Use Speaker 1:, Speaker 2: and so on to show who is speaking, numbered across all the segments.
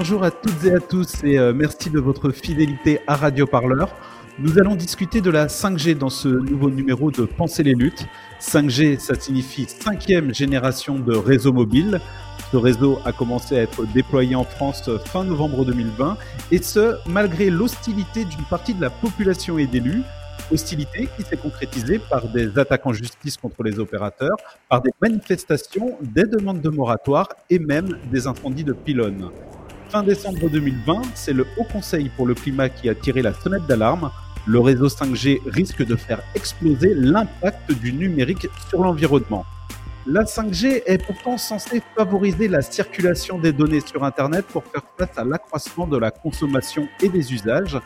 Speaker 1: Bonjour à toutes et à tous et euh, merci de votre fidélité à Radio Parleur. Nous allons discuter de la 5G dans ce nouveau numéro de Penser les luttes. 5G, ça signifie cinquième génération de réseau mobile. Ce réseau a commencé à être déployé en France fin novembre 2020 et ce, malgré l'hostilité d'une partie de la population et d'élus. Hostilité qui s'est concrétisée par des attaques en justice contre les opérateurs, par des manifestations, des demandes de moratoire et même des incendies de pylônes. Fin décembre 2020, c'est le Haut Conseil pour le climat qui a tiré la sonnette d'alarme. Le réseau 5G risque de faire exploser l'impact du numérique sur l'environnement. La 5G est pourtant censée favoriser la circulation des données sur Internet pour faire face à l'accroissement de la consommation et des usages.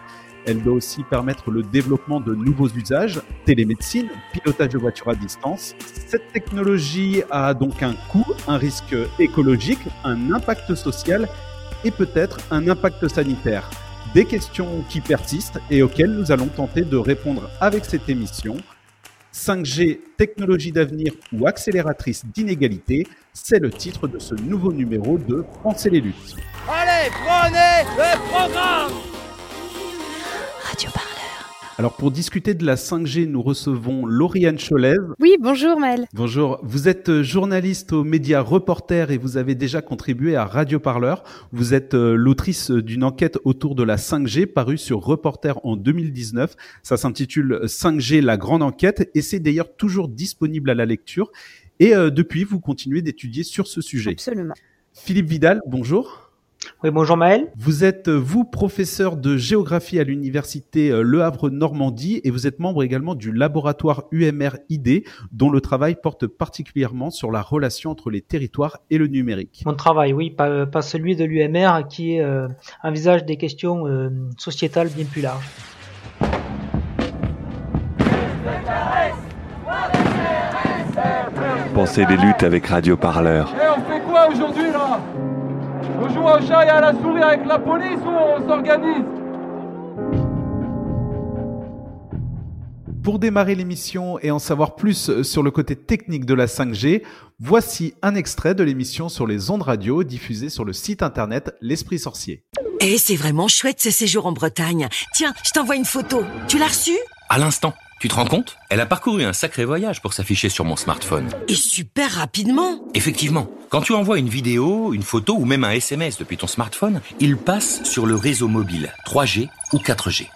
Speaker 1: Elle doit aussi permettre le développement de nouveaux usages, télémédecine, pilotage de voitures à distance. Cette technologie a donc un coût, un risque écologique, un impact social et peut-être un impact sanitaire. Des questions qui persistent et auxquelles nous allons tenter de répondre avec cette émission. 5G, technologie d'avenir ou accélératrice d'inégalité, c'est le titre de ce nouveau numéro de Penser les luttes.
Speaker 2: Allez, prenez le programme
Speaker 3: Radio Parleur.
Speaker 1: Alors pour discuter de la 5G, nous recevons Lauriane Cholez.
Speaker 4: Oui, bonjour Maël.
Speaker 1: Bonjour, vous êtes journaliste aux médias Reporter et vous avez déjà contribué à Radio Parleur. Vous êtes euh, l'autrice d'une enquête autour de la 5G parue sur Reporter en 2019. Ça s'intitule 5G, la grande enquête et c'est d'ailleurs toujours disponible à la lecture. Et euh, depuis, vous continuez d'étudier sur ce sujet.
Speaker 4: Absolument.
Speaker 1: Philippe Vidal, bonjour.
Speaker 5: Oui, bonjour Maël.
Speaker 1: Vous êtes, euh, vous, professeur de géographie à l'université euh, Le Havre Normandie et vous êtes membre également du laboratoire UMR-ID dont le travail porte particulièrement sur la relation entre les territoires et le numérique.
Speaker 5: Mon travail, oui, pas, pas celui de l'UMR qui euh, envisage des questions euh, sociétales bien plus larges.
Speaker 6: Pensez les luttes avec Radio Parleur.
Speaker 2: Et on fait quoi aujourd'hui là? On joue au chat et à la souris avec la police ou on s'organise
Speaker 1: Pour démarrer l'émission et en savoir plus sur le côté technique de la 5G, voici un extrait de l'émission sur les ondes radio diffusée sur le site internet L'Esprit Sorcier.
Speaker 7: Eh, c'est vraiment chouette ce séjour en Bretagne. Tiens, je t'envoie une photo. Tu l'as reçue?
Speaker 8: À l'instant. Tu te rends compte? Elle a parcouru un sacré voyage pour s'afficher sur mon smartphone.
Speaker 7: Et super rapidement.
Speaker 8: Effectivement, quand tu envoies une vidéo, une photo ou même un SMS depuis ton smartphone, il passe sur le réseau mobile 3G ou 4G.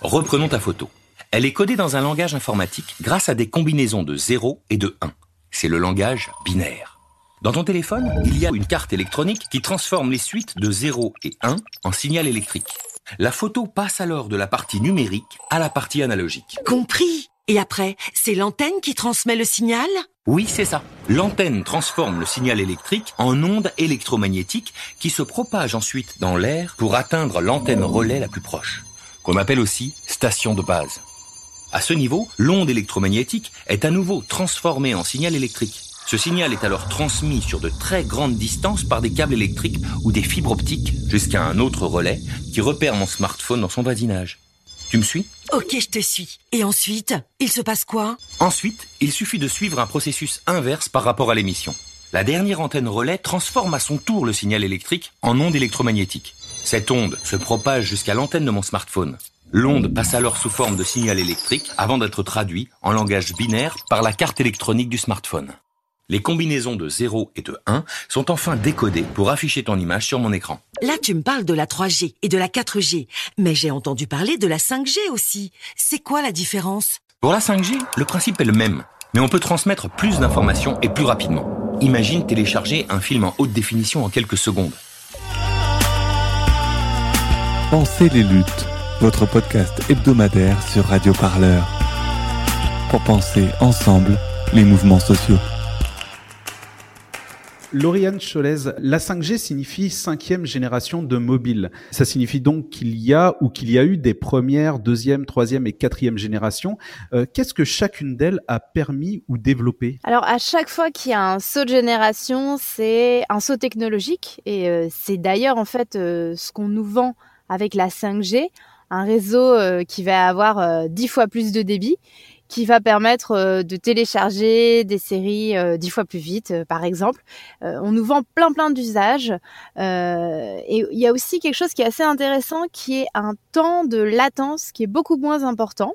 Speaker 8: Reprenons ta photo. Elle est codée dans un langage informatique grâce à des combinaisons de 0 et de 1. C'est le langage binaire. Dans ton téléphone, il y a une carte électronique qui transforme les suites de 0 et 1 en signal électrique. La photo passe alors de la partie numérique à la partie analogique.
Speaker 7: Compris. Et après, c'est l'antenne qui transmet le signal?
Speaker 8: Oui, c'est ça. L'antenne transforme le signal électrique en onde électromagnétique qui se propage ensuite dans l'air pour atteindre l'antenne relais la plus proche, qu'on appelle aussi station de base. À ce niveau, l'onde électromagnétique est à nouveau transformée en signal électrique. Ce signal est alors transmis sur de très grandes distances par des câbles électriques ou des fibres optiques jusqu'à un autre relais qui repère mon smartphone dans son voisinage. Tu me suis?
Speaker 7: Ok, je te suis. Et ensuite, il se passe quoi?
Speaker 8: Ensuite, il suffit de suivre un processus inverse par rapport à l'émission. La dernière antenne relais transforme à son tour le signal électrique en onde électromagnétique. Cette onde se propage jusqu'à l'antenne de mon smartphone. L'onde passe alors sous forme de signal électrique avant d'être traduit en langage binaire par la carte électronique du smartphone. Les combinaisons de 0 et de 1 sont enfin décodées pour afficher ton image sur mon écran.
Speaker 7: Là, tu me parles de la 3G et de la 4G, mais j'ai entendu parler de la 5G aussi. C'est quoi la différence?
Speaker 8: Pour la 5G, le principe est le même, mais on peut transmettre plus d'informations et plus rapidement. Imagine télécharger un film en haute définition en quelques secondes.
Speaker 6: Pensez les luttes, votre podcast hebdomadaire sur Radio Parleur. Pour penser ensemble les mouvements sociaux.
Speaker 1: Lauriane Cholez, la 5G signifie cinquième génération de mobile. Ça signifie donc qu'il y a ou qu'il y a eu des premières, deuxième, troisième et quatrième générations. Euh, Qu'est-ce que chacune d'elles a permis ou développé?
Speaker 4: Alors à chaque fois qu'il y a un saut de génération, c'est un saut technologique et euh, c'est d'ailleurs en fait euh, ce qu'on nous vend avec la 5G, un réseau qui va avoir dix fois plus de débit qui va permettre euh, de télécharger des séries euh, dix fois plus vite, euh, par exemple. on nous vend plein plein d'usages. et il y a aussi quelque chose qui est assez intéressant, qui est un temps de latence qui est beaucoup moins important.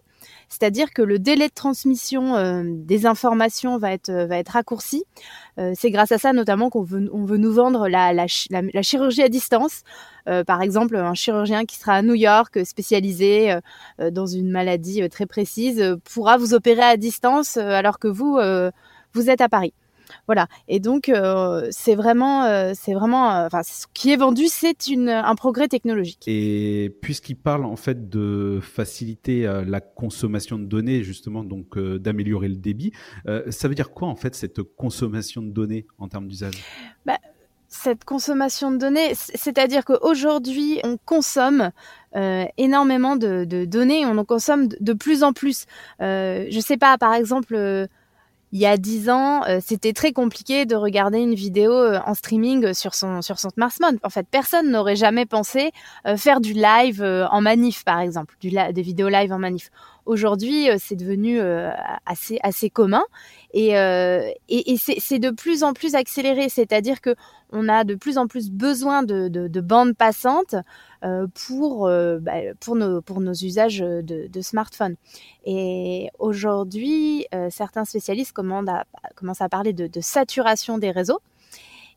Speaker 4: C'est-à-dire que le délai de transmission des informations va être, va être raccourci. Euh, c'est grâce à ça notamment qu'on veut, on veut nous vendre la, chirurgie à distance. Euh, par exemple, un chirurgien qui sera à New York, spécialisé dans une maladie très précise, pourra vous opérer à distance alors que vous, vous êtes à Paris. Voilà. Et donc euh, c'est vraiment, euh, c'est vraiment, euh, enfin, ce qui est vendu, c'est une un progrès technologique.
Speaker 1: Et puisqu'il parle en fait de faciliter la consommation de données, justement, donc d'améliorer le débit, ça veut dire quoi en fait cette consommation de données en termes d'usage?
Speaker 4: Bah, cette consommation de données, c'est-à-dire qu'aujourd'hui, on consomme euh, énormément de, de, données, on en consomme de, de plus en plus. Euh, je sais pas, par exemple, il y a dix ans, euh, c'était très compliqué de regarder une vidéo euh, en streaming sur son sur son smartphone. En fait, personne n'aurait jamais pensé euh, faire du live en manif, par exemple, du des vidéos live en manif. Aujourd'hui, c'est devenu assez assez commun et, et, et c'est de plus en plus accéléré. C'est-à-dire que on a de plus en plus besoin de, de, de bandes passantes euh, pour, euh, bah, pour, nos, pour nos usages de, de smartphone. Et aujourd'hui, euh, certains spécialistes à, commencent à parler de, saturation des réseaux.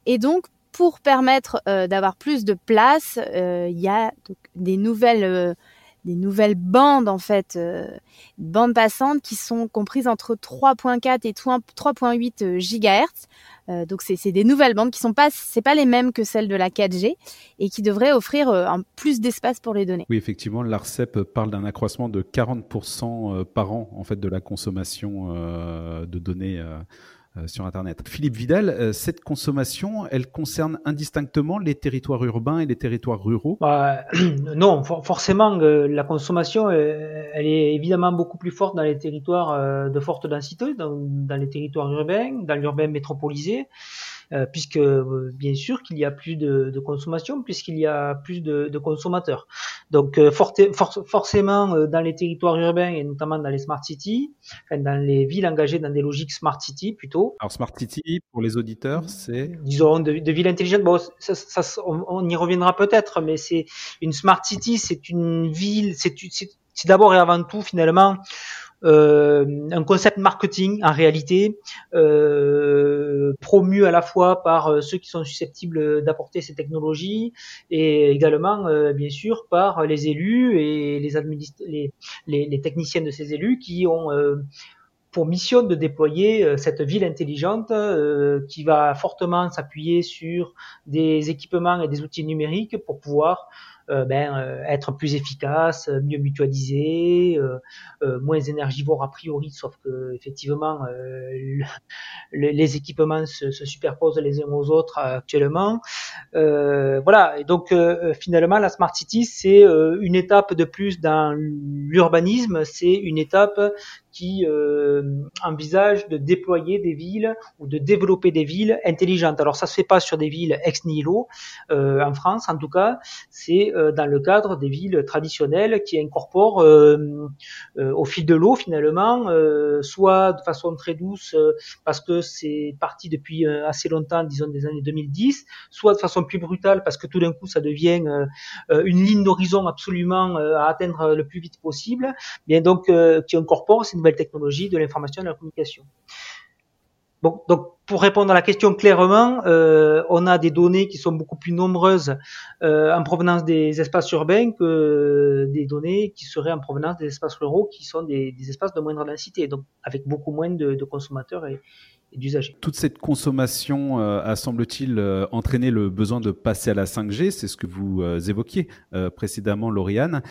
Speaker 4: Et donc, pour permettre d'avoir plus de place, il y a des nouvelles des nouvelles bandes en fait, euh, bandes passantes qui sont comprises entre 3.4 et 3.8 gigahertz. Euh, donc c'est des nouvelles bandes qui sont pas c'est pas les mêmes que celles de la 4G et qui devraient offrir euh, un plus d'espace pour les données.
Speaker 1: Oui, effectivement, l'Arcep parle d'un accroissement de 40% par an en fait de la consommation de données euh, sur Internet. Philippe Vidal, euh, cette consommation, elle concerne indistinctement les territoires urbains et les territoires ruraux?
Speaker 5: Bah, Non, for forcément, euh, la consommation, elle est évidemment beaucoup plus forte dans les territoires de forte densité, dans, dans les territoires urbains, dans l'urbain métropolisé. Euh, puisque euh, bien sûr qu'il y a plus de, de consommation, puisqu'il y a plus de, de consommateurs. Donc euh, for forcément dans les territoires urbains et notamment dans les smart cities, enfin, dans les villes engagées dans des logiques smart city plutôt.
Speaker 1: Alors smart city pour les auditeurs, c'est
Speaker 5: disons de, de villes intelligentes. Bon, ça, ça, on, on, y reviendra peut-être, mais c'est une smart city, c'est une ville, c'est d'abord et avant tout finalement un concept marketing en réalité euh, promu à la fois par euh, ceux qui sont susceptibles d'apporter ces technologies et également euh, bien sûr par les élus et les, les, les, les, techniciens de ces élus qui ont euh, pour mission de déployer cette ville intelligente qui va fortement s'appuyer sur des équipements et des outils numériques pour pouvoir euh, ben, euh, être plus efficace, mieux mutualisé, euh, moins énergivore a priori, sauf que effectivement les équipements se, se, superposent les uns aux autres actuellement. voilà, et donc finalement la smart city c'est une étape de plus dans l'urbanisme, c'est une étape qui euh, envisage de déployer des villes ou de développer des villes intelligentes. Alors ça se fait pas sur des villes ex nihilo euh, en France, en tout cas, c'est euh, dans le cadre des villes traditionnelles qui incorporent au fil de l'eau finalement, soit de façon très douce parce que c'est parti depuis assez longtemps, disons des années 2010, soit de façon plus brutale parce que tout d'un coup ça devient une ligne d'horizon absolument à atteindre le plus vite possible. Bien donc qui incorpore nouvelles technologies de l'information et de la communication. Donc pour répondre à la question clairement, euh, on a des données qui sont beaucoup plus nombreuses euh, en provenance des espaces urbains que des données qui seraient en provenance des espaces ruraux, qui sont des, des espaces de moindre densité, donc avec beaucoup moins de, de consommateurs et,
Speaker 1: toute cette consommation euh, a, semble-t-il, euh, entraîné le besoin de passer à la 5G, c'est ce que vous euh, évoquiez précédemment, Lauriane,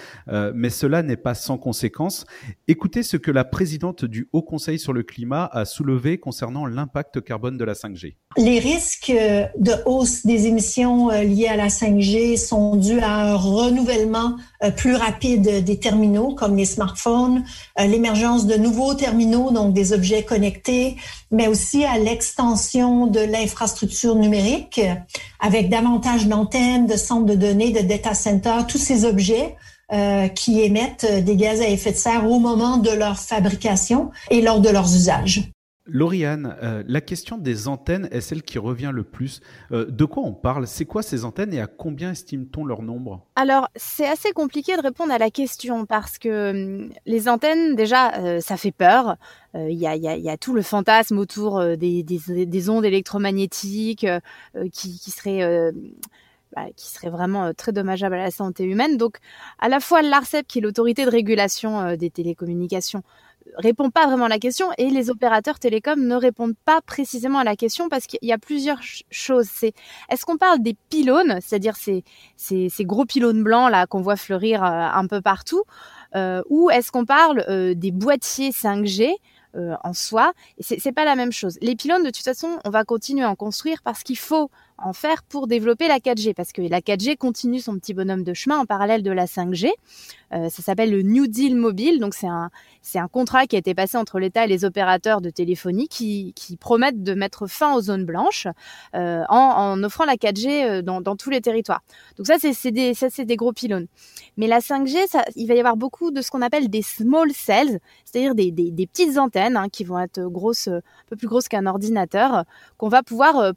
Speaker 1: mais cela n'est pas sans conséquences. Écoutez ce que la présidente du Haut Conseil sur le climat a soulevé concernant l'impact carbone de la 5G.
Speaker 9: Les risques de hausse des émissions liées à la 5G sont dus à un renouvellement plus rapide des terminaux comme les smartphones, l'émergence de nouveaux terminaux, donc des objets connectés, mais aussi à l'extension de l'infrastructure numérique avec davantage d'antennes, de centres de données, de data centers, tous ces objets euh, qui émettent des gaz à effet de serre au moment de leur fabrication et lors de leurs usages.
Speaker 1: Lauriane, euh, la question des antennes est celle qui revient le plus. Euh, de quoi on parle? C'est quoi ces antennes et à combien estime-t-on leur nombre?
Speaker 4: Alors, c'est assez compliqué de répondre à la question parce que hum, les antennes, déjà, euh, ça fait peur. Il y a, tout le fantasme autour des, ondes électromagnétiques qui, qui seraient... Bah, qui serait vraiment très dommageable à la santé humaine. Donc, à la fois l'ARCEP, qui est l'autorité de régulation des télécommunications, répond pas vraiment à la question et les opérateurs télécoms ne répondent pas précisément à la question parce qu'il y a plusieurs choses. C'est est-ce qu'on parle des pylônes, c'est-à-dire ces, ces, ces, gros pylônes blancs là qu'on voit fleurir euh, un peu partout, euh, ou est-ce qu'on parle euh, des boîtiers 5G en soi? C'est pas la même chose. Les pylônes, de toute façon, on va continuer à en construire parce qu'il faut en faire pour développer la 4G, parce que la 4G continue son petit bonhomme de chemin en parallèle de la 5G. Euh, ça s'appelle le New Deal mobile, donc c'est un, c'est un contrat qui a été passé entre l'État et les opérateurs de téléphonie qui, qui promettent de mettre fin aux zones blanches euh, en, en, offrant la 4G euh, dans, dans tous les territoires. Donc ça, c'est, c'est des, ça, c'est des gros pylônes. Mais la 5G, ça, il va y avoir beaucoup de ce qu'on appelle des small cells, c'est-à-dire des, des, des petites antennes hein, qui vont être grosses, un peu plus grosses qu'un ordinateur, qu'on va pouvoir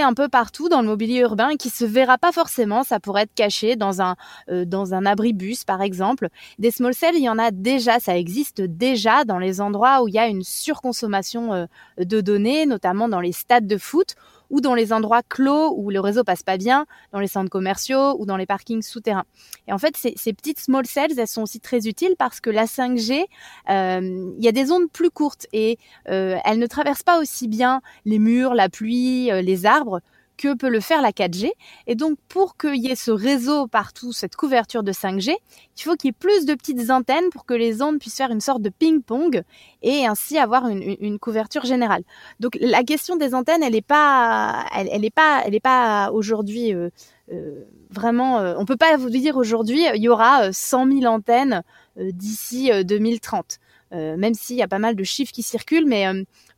Speaker 4: un peu partout dans le mobilier urbain et qui se verra pas forcément. Ça pourrait être caché dans un euh, dans un abribus par exemple. Des small cells, il y en a déjà, ça existe déjà dans les endroits où il y a une surconsommation euh, de données, notamment dans les stades de foot ou dans les endroits clos où le réseau passe pas bien, dans les centres commerciaux ou dans les parkings souterrains. Et en fait, ces, petites small cells, elles sont aussi très utiles parce que la 5G, euh, il y a des ondes plus courtes et euh, elles ne traversent pas aussi bien les murs, la pluie, euh, les arbres que peut le faire la 4G. Et donc, pour qu'il y ait ce réseau partout, cette couverture de 5G, il faut qu'il y ait plus de petites antennes pour que les ondes puissent faire une sorte de ping-pong et ainsi avoir une, couverture générale. Donc, la question des antennes, elle n'est pas, elle, elle pas, elle est pas aujourd'hui euh, euh, vraiment. Euh, on peut pas vous dire aujourd'hui, il y aura 100 000 antennes d'ici 2030. même s'il y a pas mal de chiffres qui circulent, mais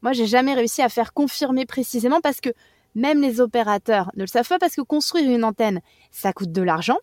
Speaker 4: moi j'ai jamais réussi à faire confirmer précisément parce que même les opérateurs ne le savent pas parce que construire une antenne, ça coûte de l'argent.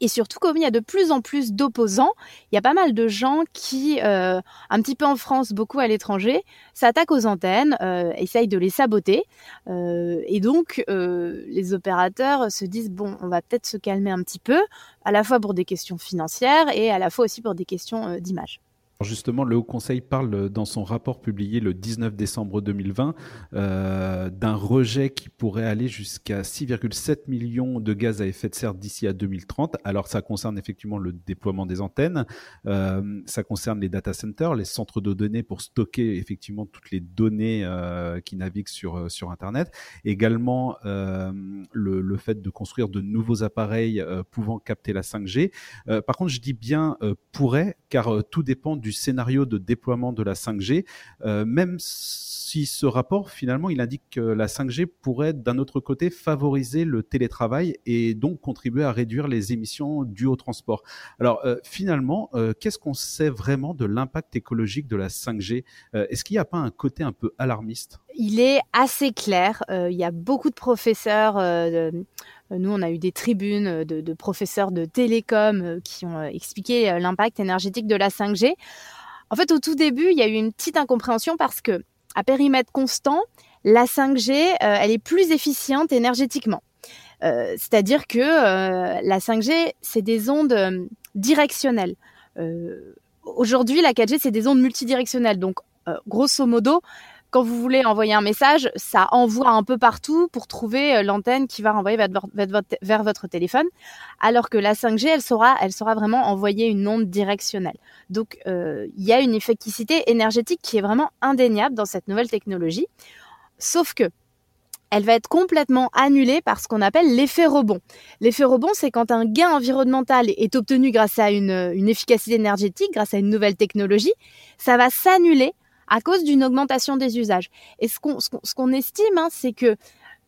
Speaker 4: Et surtout, comme il y a de plus en plus d'opposants, il y a pas mal de gens qui, euh, un petit peu en France, beaucoup à l'étranger, s'attaquent aux antennes, euh, essayent de les saboter. Euh, et donc, les opérateurs se disent, bon, on va peut-être se calmer un petit peu, à la fois pour des questions financières et à la fois aussi pour des questions d'image.
Speaker 1: Justement, le Haut Conseil parle dans son rapport publié le 19 décembre 2020 euh, d'un rejet qui pourrait aller jusqu'à 6,7 millions de gaz à effet de serre d'ici à 2030. Alors ça concerne effectivement le déploiement des antennes, euh, ça concerne les data centers, les centres de données pour stocker effectivement toutes les données euh, qui naviguent sur sur Internet. Également euh, le, le, fait de construire de nouveaux appareils euh, pouvant capter la 5G. Euh, par contre, je dis bien pourrait car tout dépend du scénario de déploiement de la 5G, euh, même si ce rapport, finalement, il indique que la 5G pourrait, d'un autre côté, favoriser le télétravail et donc contribuer à réduire les émissions dues au transport. Alors, euh, finalement, euh, qu'est-ce qu'on sait vraiment de l'impact écologique de la 5G Est-ce qu'il n'y a pas un côté un peu alarmiste?
Speaker 4: Il est assez clair. il y a beaucoup de professeurs. Nous, on a eu des tribunes de, de professeurs de télécom qui ont expliqué l'impact énergétique de la 5G. En fait, au tout début, il y a eu une petite incompréhension parce que à périmètre constant, la 5G, euh, elle est plus efficiente énergétiquement. Euh, c'est-à-dire que euh, la 5G, c'est des ondes directionnelles. Aujourd'hui, la 4G, c'est des ondes multidirectionnelles. Donc, grosso modo, quand vous voulez envoyer un message, ça envoie un peu partout pour trouver euh, l'antenne qui va renvoyer vers, votre, téléphone, alors que la 5G, elle saura, vraiment envoyer une onde directionnelle. Donc, euh, il y a une efficacité énergétique qui est vraiment indéniable dans cette nouvelle technologie. Sauf que elle va être complètement annulée par ce qu'on appelle l'effet rebond. L'effet rebond, c'est quand un gain environnemental est obtenu grâce à une efficacité énergétique, grâce à une nouvelle technologie, ça va s'annuler à cause d'une augmentation des usages. Et ce qu'on ce estime, hein, c'est que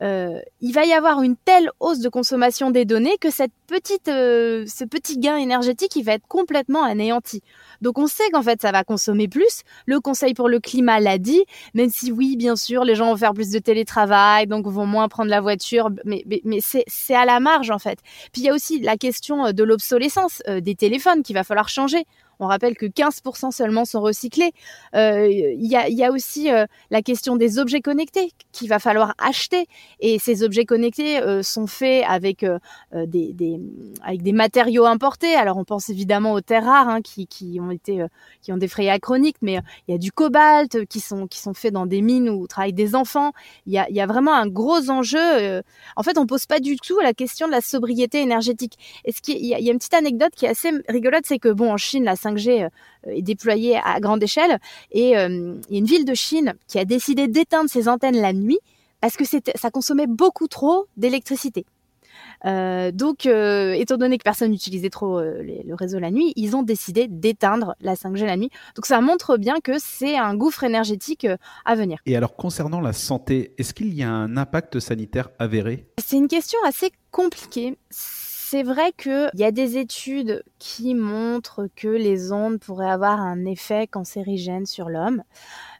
Speaker 4: euh, il va y avoir une telle hausse de consommation des données que cette petite, euh, ce petit gain énergétique, il va être complètement anéanti. Donc on sait qu'en fait ça va consommer plus. Le Conseil pour le climat l'a dit, même si oui, bien sûr, les gens vont faire plus de télétravail, donc vont moins prendre la voiture, mais, mais, mais c'est à la marge en fait. Puis il y a aussi la question euh, de l'obsolescence des téléphones qu'il va falloir changer. On rappelle que 15% seulement sont recyclés. Euh, il y, a, y, a, aussi euh, la question des objets connectés qu'il va falloir acheter. Et ces objets connectés euh, sont faits avec, des, matériaux importés. Alors on pense évidemment aux terres rares hein, qui, ont des frais achroniques, mais il y a du cobalt qui sont, faits dans des mines où travaillent des enfants. Il y a, vraiment un gros enjeu. en fait, on pose pas du tout la question de la sobriété énergétique. Il y, y a une petite anecdote qui est assez rigolote, c'est que bon, en Chine, la 5G euh, est déployée à grande échelle. Et euh, il y a une ville de Chine qui a décidé d'éteindre ses antennes la nuit parce que ça consommait beaucoup trop d'électricité. Euh, donc, étant donné que personne n'utilisait trop le réseau la nuit, ils ont décidé d'éteindre la 5G la nuit. Donc, ça montre bien que c'est un gouffre énergétique à venir.
Speaker 1: Et alors, concernant la santé, est-ce qu'il y a un impact sanitaire avéré?
Speaker 4: C'est une question assez compliquée c'est vrai qu'il y a des études qui montrent que les ondes pourraient avoir un effet cancérigène sur l'homme.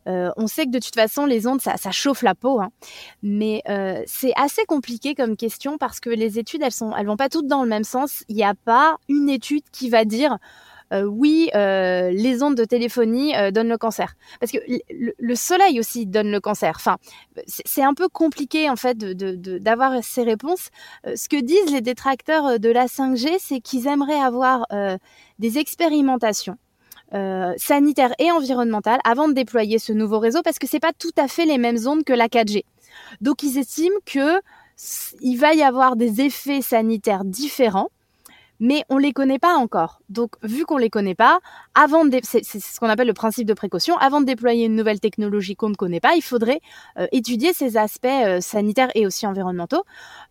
Speaker 4: Euh, on sait que de toute façon, les ondes, ça, chauffe la peau, hein. mais euh, c'est assez compliqué comme question parce que les études, elles sont, elles vont pas toutes dans le même sens. Il n'y a pas une étude qui va dire oui, euh, les ondes de téléphonie euh, donnent le cancer. Parce que le, soleil aussi donne le cancer. Enfin, c'est un peu compliqué en fait d'avoir de, ces réponses. ce que disent les détracteurs de la 5G, c'est qu'ils aimeraient avoir des expérimentations. sanitaires et environnementales avant de déployer ce nouveau réseau parce que c'est pas tout à fait les mêmes ondes que la 4G. Donc ils estiment que il va y avoir des effets sanitaires différents mais on les connaît pas encore. Donc, vu qu'on les connaît pas, avant c'est ce qu'on appelle le principe de précaution. Avant de déployer une nouvelle technologie qu'on ne connaît pas, il faudrait euh, étudier ces aspects euh, sanitaires et aussi environnementaux.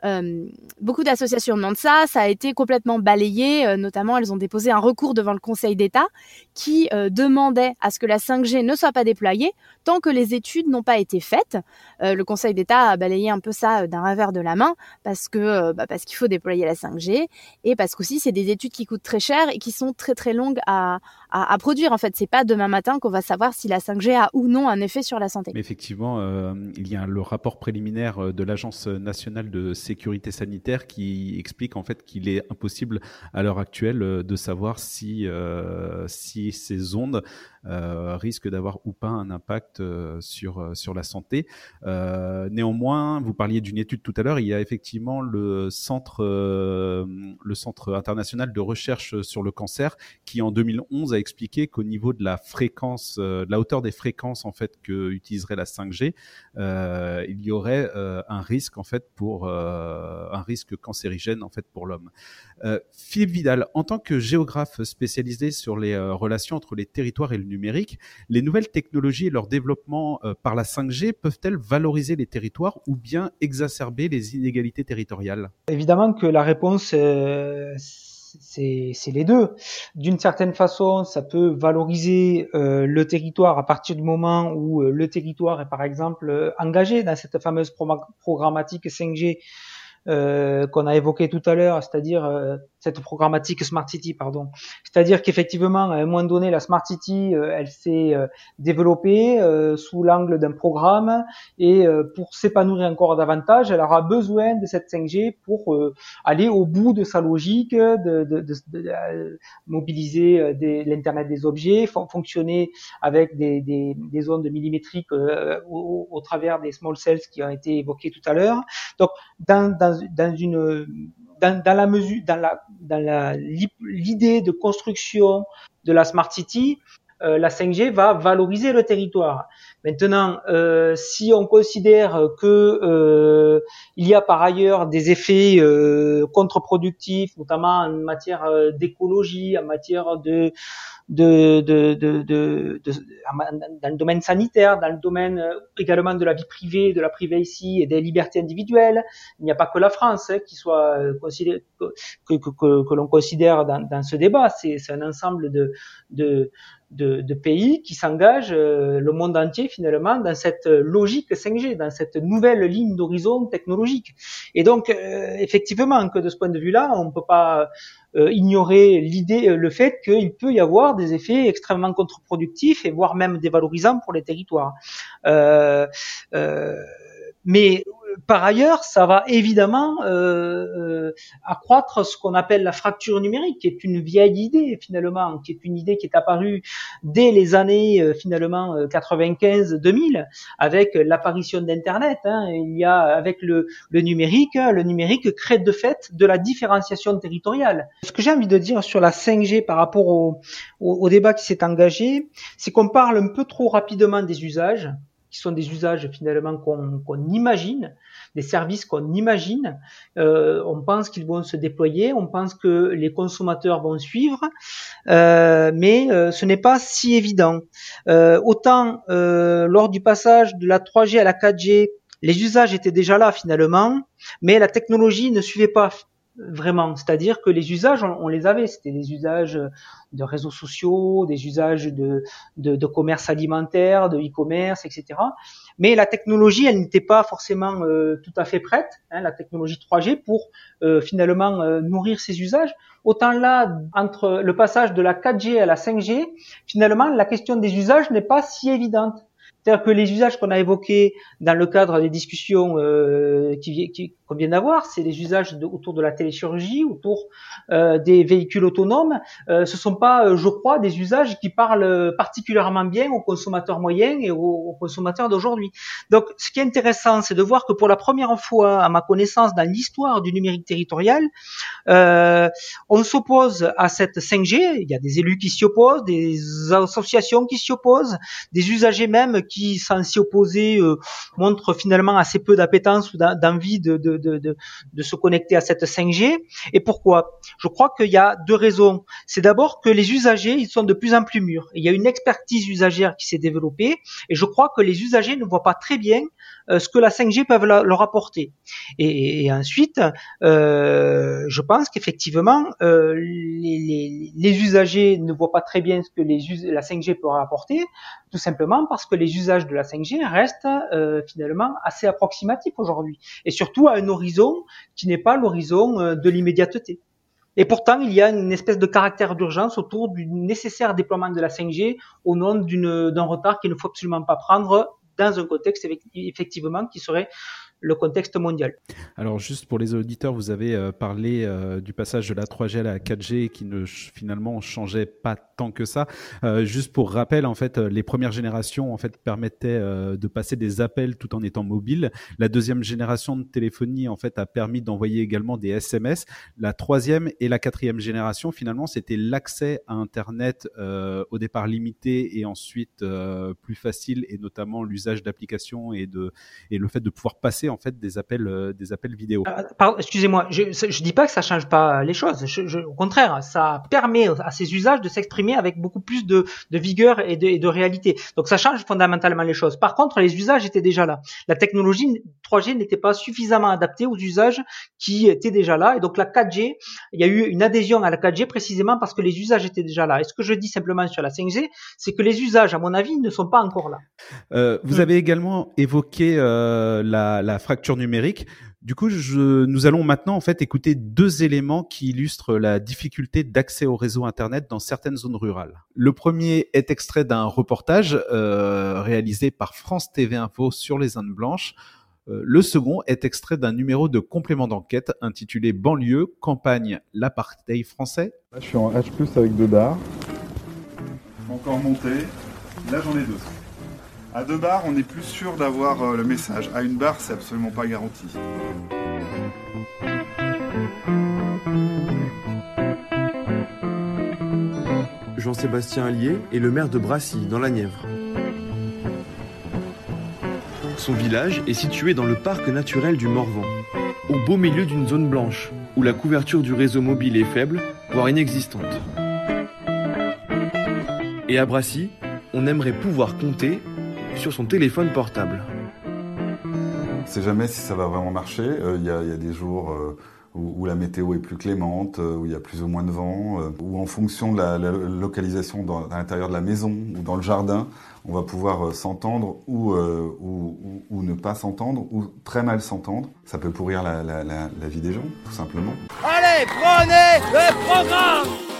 Speaker 4: Euh, beaucoup d'associations demandent ça. Ça a été complètement balayé. notamment, elles ont déposé un recours devant le Conseil d'État qui demandait à ce que la 5G ne soit pas déployée tant que les études n'ont pas été faites. le Conseil d'État a balayé un peu ça d'un revers de la main parce que bah, parce qu'il faut déployer la 5G et parce qu'aussi c'est des études qui coûtent très cher et qui sont très très longues à, à, produire. En fait, c'est pas demain matin qu'on va savoir si la 5G a ou non un effet sur la santé.
Speaker 1: Effectivement, euh, il y a le rapport préliminaire euh, de l'Agence nationale de sécurité sanitaire qui explique en fait qu'il est impossible à l'heure actuelle euh, de savoir si si ces ondes risquent d'avoir ou pas un impact sur sur la santé. néanmoins, vous parliez d'une étude tout à l'heure. Il y a effectivement le centre le centre international de recherche sur le cancer qui en 2011 a expliqué qu'au niveau de la fréquence, euh, la hauteur des fréquences en fait que utiliserait la 5G, euh, il y aurait euh, un risque en fait pour un risque cancérigène en fait pour l'homme. Philippe Vidal, en tant que géographe spécialisé sur les relations entre les territoires et le numérique, les nouvelles technologies et leur développement par la 5G peuvent-elles valoriser les territoires ou bien exacerber les inégalités territoriales?
Speaker 5: Évidemment que la réponse c'est les deux. D'une certaine façon, ça peut valoriser euh, le territoire à partir du moment où euh, le territoire est par exemple euh, engagé dans cette fameuse programmatique 5G euh, qu'on a évoqué tout à l'heure, c'est-à-dire cette programmatique Smart City, pardon. C'est-à-dire qu'effectivement, à un moment donné, la Smart City, euh, elle s'est développée sous l'angle d'un programme et pour s'épanouir encore davantage, elle aura besoin de cette 5G pour aller au bout de sa logique, de, de, de, de mobiliser l'internet des objets, fonctionner avec des, des, des zones de millimétriques au, au, travers des small cells qui ont été évoquées tout à l'heure. Donc, dans, dans dans, une dans, dans, la mesure dans la dans la l'idée de construction de la smart city euh, la 5G va valoriser le territoire. Maintenant, euh, si on considère que euh, il y a par ailleurs des effets euh, contre-productifs, notamment en matière euh, d'écologie, en matière de de, de, de, de, dans le domaine sanitaire, dans le domaine euh, également de la vie privée, de la privacy et des libertés individuelles. Il n'y a pas que la France hein, qui soit euh, considérée, que, que, que, que l'on considère dans, dans, ce débat. C'est un ensemble de, de, de, de pays qui s'engagent, euh, le monde entier finalement, dans cette logique 5G, dans cette nouvelle ligne d'horizon technologique. Et donc, euh, effectivement, que de ce point de vue-là, on ne peut pas euh, ignorer l'idée, le fait qu'il peut y avoir des effets extrêmement contre-productifs et voire même dévalorisants pour les territoires. Euh, euh mais par ailleurs, ça va évidemment euh, euh, accroître ce qu'on appelle la fracture numérique, qui est une vieille idée finalement, qui est une idée qui est apparue dès les années euh, finalement 95-2000 euh, avec l'apparition d'Internet. Hein, il y a avec le, le numérique, le numérique crée de fait de la différenciation territoriale. Ce que j'ai envie de dire sur la 5G par rapport au, au débat qui s'est engagé, c'est qu'on parle un peu trop rapidement des usages qui sont des usages finalement qu'on imagine, des services qu'on imagine. Euh, on pense qu'ils vont se déployer, on pense que les consommateurs vont suivre, euh, mais euh, ce n'est pas si évident. Autant lors du passage de la 3G à la 4G, les usages étaient déjà là finalement, mais la technologie ne suivait pas vraiment. C'est-à-dire que les usages, on, les avait. C'était des usages de réseaux sociaux, des usages de, de, de commerce alimentaire, de e-commerce, etc. Mais la technologie, elle n'était pas forcément euh, tout à fait prête, hein, la technologie 3G, pour euh, finalement euh, nourrir ces usages. Autant là, entre le passage de la 4G à la 5G, finalement, la question des usages n'est pas si évidente. C'est-à-dire que les usages qu'on a évoqués dans le cadre des discussions euh, qui, qui, qu'on vient d'avoir, c'est les usages autour de la téléchirurgie, autour euh, des véhicules autonomes. Euh, ce sont pas, euh, je crois, des usages qui parlent particulièrement bien aux consommateurs moyens et aux, aux consommateurs d'aujourd'hui. Donc, ce qui est intéressant, c'est de voir que pour la première fois, à ma connaissance, dans l'histoire du numérique territorial, euh, on s'oppose à cette 5G. Il y a des élus qui s'y opposent, des associations qui s'y opposent, des usagers même qui, sans s'y opposer, euh, montrent finalement assez peu d'appétence ou d'envie de, se connecter à cette 5G. Et pourquoi? Je crois qu'il y a deux raisons. C'est d'abord que les usagers, ils sont de plus en plus mûrs. Il y a une expertise usagère qui s'est développée, et je crois que les usagers ne voient pas très bien ce que la 5G peut leur apporter. Et, ensuite, euh, je pense qu'effectivement, euh, les, usagers ne voient pas très bien ce que les, la 5G peut apporter, tout simplement parce que les usages de la 5G restent euh, finalement assez approximatifs aujourd'hui, et surtout à un horizon qui n'est pas l'horizon euh, de l'immédiateté. Et pourtant, il y a une espèce de caractère d'urgence autour du nécessaire déploiement de la 5G au nom d'un retard qu'il ne faut absolument pas prendre dans un contexte effectivement qui serait le contexte mondial.
Speaker 1: Alors juste pour les auditeurs, vous avez euh, parlé euh, du passage de la 3G à la 4G qui ne finalement changeait pas tant que ça. Euh, juste pour rappel, en fait, les premières générations en fait permettaient de passer des appels tout en étant mobile. La deuxième génération de téléphonie en fait a permis d'envoyer également des SMS. La troisième et la quatrième génération finalement c'était l'accès à Internet au départ limité et ensuite plus facile et notamment l'usage d'applications et de et le fait de pouvoir passer en fait des appels, euh, des appels vidéo.
Speaker 5: Euh, excusez-moi, je, je dis pas que ça change pas les choses. Je, je, au contraire, ça permet à ces usages de s'exprimer avec beaucoup plus de, de vigueur et de, et de, réalité. Donc ça change fondamentalement les choses. Par contre, les usages étaient déjà là. La technologie 3G n'était pas suffisamment adaptée aux usages qui étaient déjà là. Et donc la 4G, il y a eu une adhésion à la 4G précisément parce que les usages étaient déjà là. Et ce que je dis simplement sur la 5G, c'est que les usages, à mon avis, ne sont pas encore là.
Speaker 1: Euh, vous mmh. avez également évoqué euh, la, la fracture numérique. Du coup, nous allons maintenant écouter deux éléments qui illustrent la difficulté d'accès au réseau Internet dans certaines zones rurales. Le premier est extrait d'un reportage euh, réalisé par France TV Info sur les Indes blanches. Euh, le second est extrait d'un numéro de complément d'enquête intitulé Banlieue, campagne, l'apartheid français.
Speaker 10: Je suis en H+, avec deux barres. Encore monté. Là, j'en ai deux. À deux barres, on est plus sûr d'avoir euh, le message. À une barre, c'est absolument pas garanti.
Speaker 11: Jean-Sébastien Allier est le maire de Brassy, dans la Nièvre. Son village est situé dans le parc naturel du Morvan, au beau milieu d'une zone blanche, où la couverture du réseau mobile est faible, voire inexistante. Et à Brassy, on aimerait pouvoir compter sur son téléphone portable.
Speaker 10: On sait jamais si ça va vraiment marcher. Euh, Il y, a, y, a des jours euh, où, où, la météo est plus clémente, euh, où il y a plus ou moins de vent, où en fonction de la, la localisation dans, à l'intérieur de la maison ou dans le jardin, on va pouvoir s'entendre ou, ou, ou, ou, ne pas s'entendre ou très mal s'entendre. Ça peut pourrir la, la, la vie des gens, tout simplement.
Speaker 12: Allez, prenez le programme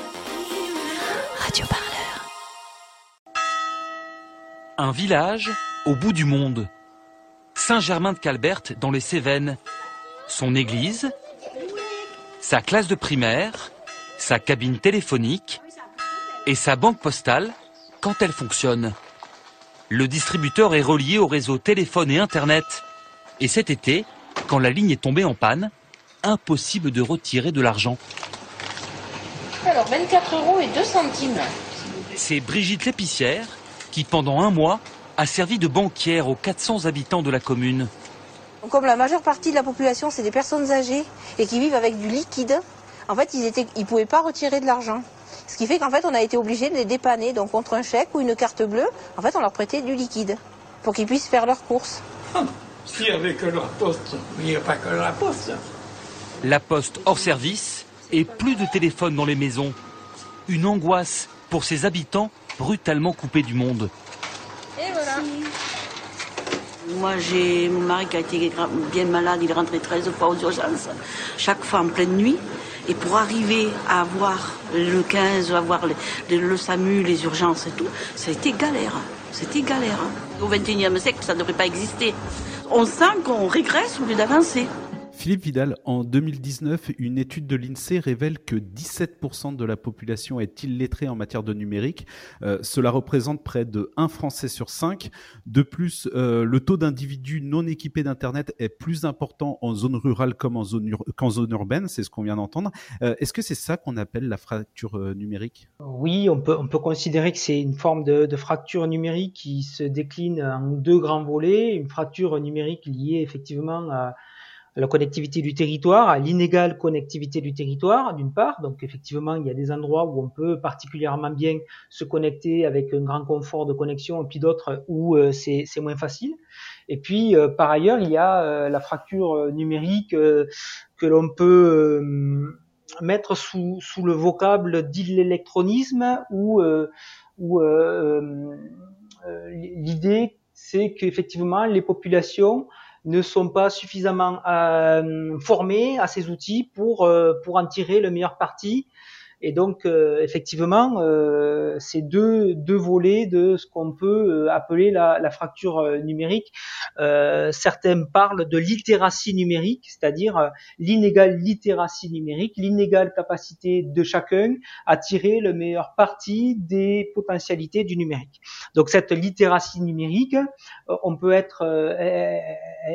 Speaker 13: Un village au bout du monde. Saint-Germain-de-Calbert dans les Cévennes. Son église, sa classe de primaire, sa cabine téléphonique et sa banque postale quand elle fonctionne. Le distributeur est relié au réseau téléphone et Internet. Et cet été, quand la ligne est tombée en panne, impossible de retirer de l'argent.
Speaker 14: Alors 24 euros et 2 centimes.
Speaker 13: C'est Brigitte l'épicière qui, pendant un mois, a servi de banquière aux 400 habitants de la commune.
Speaker 14: Comme la majeure partie de la population, c'est des personnes âgées et qui vivent avec du liquide, en fait, ils ne ils pouvaient pas retirer de l'argent. Ce qui fait qu'en fait, on a été obligé de les dépanner. Donc, contre un chèque ou une carte bleue, en fait, on leur prêtait du liquide pour qu'ils puissent faire leurs courses.
Speaker 15: S'il n'y avait que la poste, il n'y a pas que la poste.
Speaker 13: La poste hors service et plus de téléphone dans les maisons. Une angoisse pour ces habitants brutalement coupés du monde.
Speaker 14: Et voilà.
Speaker 16: Moi, j'ai mon mari qui a été bien malade, il est rentré 13 fois aux urgences, chaque fois en pleine nuit. Et pour arriver à avoir le 15, avoir le, le, le SAMU, les urgences et tout, ça a été galère. C'était galère. Au 21e siècle, ça ne devrait pas exister. On sent qu'on régresse au lieu d'avancer.
Speaker 1: Philippe Vidal, en 2019, une étude de l'INSEE révèle que 17% de la population est illettrée en matière de numérique. Euh, cela représente près de 1 Français sur 5. De plus, euh, le taux d'individus non équipés d'Internet est plus important en zone rurale qu'en zone urbaine, c'est ce qu'on vient d'entendre. Euh, est-ce que c'est ça qu'on appelle la fracture numérique?
Speaker 5: Oui, on peut, on peut considérer que c'est une forme de fracture numérique qui se décline en deux grands volets. Une fracture numérique liée effectivement à la connectivité du territoire, à l'inégale connectivité du territoire, d'une part. Donc effectivement, il y a des endroits où on peut particulièrement bien se connecter avec un grand confort de connexion, et puis d'autres où euh, c'est moins facile. Et puis euh, par ailleurs, il y a euh, la fracture numérique que l'on peut mettre sous, sous le vocable d'illectronisme ou, ou l'idée c'est qu'effectivement les populations ne sont pas suffisamment euh, formés à ces outils pour euh, pour en tirer le meilleur parti. Et donc euh, effectivement, euh, c'est deux deux volets de ce qu'on peut appeler la, la fracture numérique. certains parlent de littératie numérique, c'est-à-dire l'inégale littératie numérique, l'inégale capacité de chacun à tirer le meilleur parti des potentialités du numérique. Donc cette littératie numérique, on peut être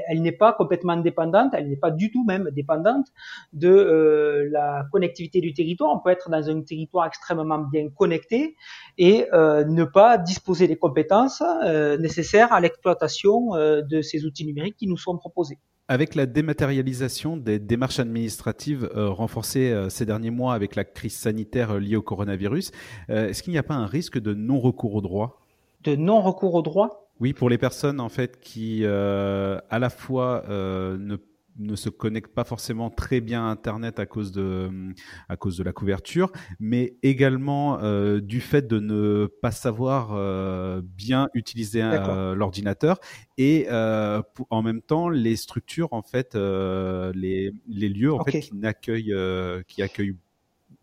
Speaker 5: elle n'est pas complètement dépendante, elle n'est pas du tout même dépendante de euh, la connectivité du territoire. On peut être un territoire extrêmement bien connecté et euh, ne pas disposer des compétences euh, nécessaires à l'exploitation euh, de ces outils numériques qui nous sont proposés.
Speaker 1: Avec la dématérialisation des démarches administratives euh, renforcées euh, ces derniers mois avec la crise sanitaire liée au coronavirus, est-ce qu'il n'y a pas un risque de non-recours au droit?
Speaker 5: De non-recours au droit?
Speaker 1: Oui, pour les personnes en fait qui à la fois ne ne se connectent pas forcément très bien à Internet à cause de à cause de la couverture, mais également euh, du fait de ne pas savoir euh, bien utiliser euh, l'ordinateur et pour, en même temps les structures en fait les les lieux en
Speaker 5: okay.
Speaker 1: fait qui n'accueillent qui accueillent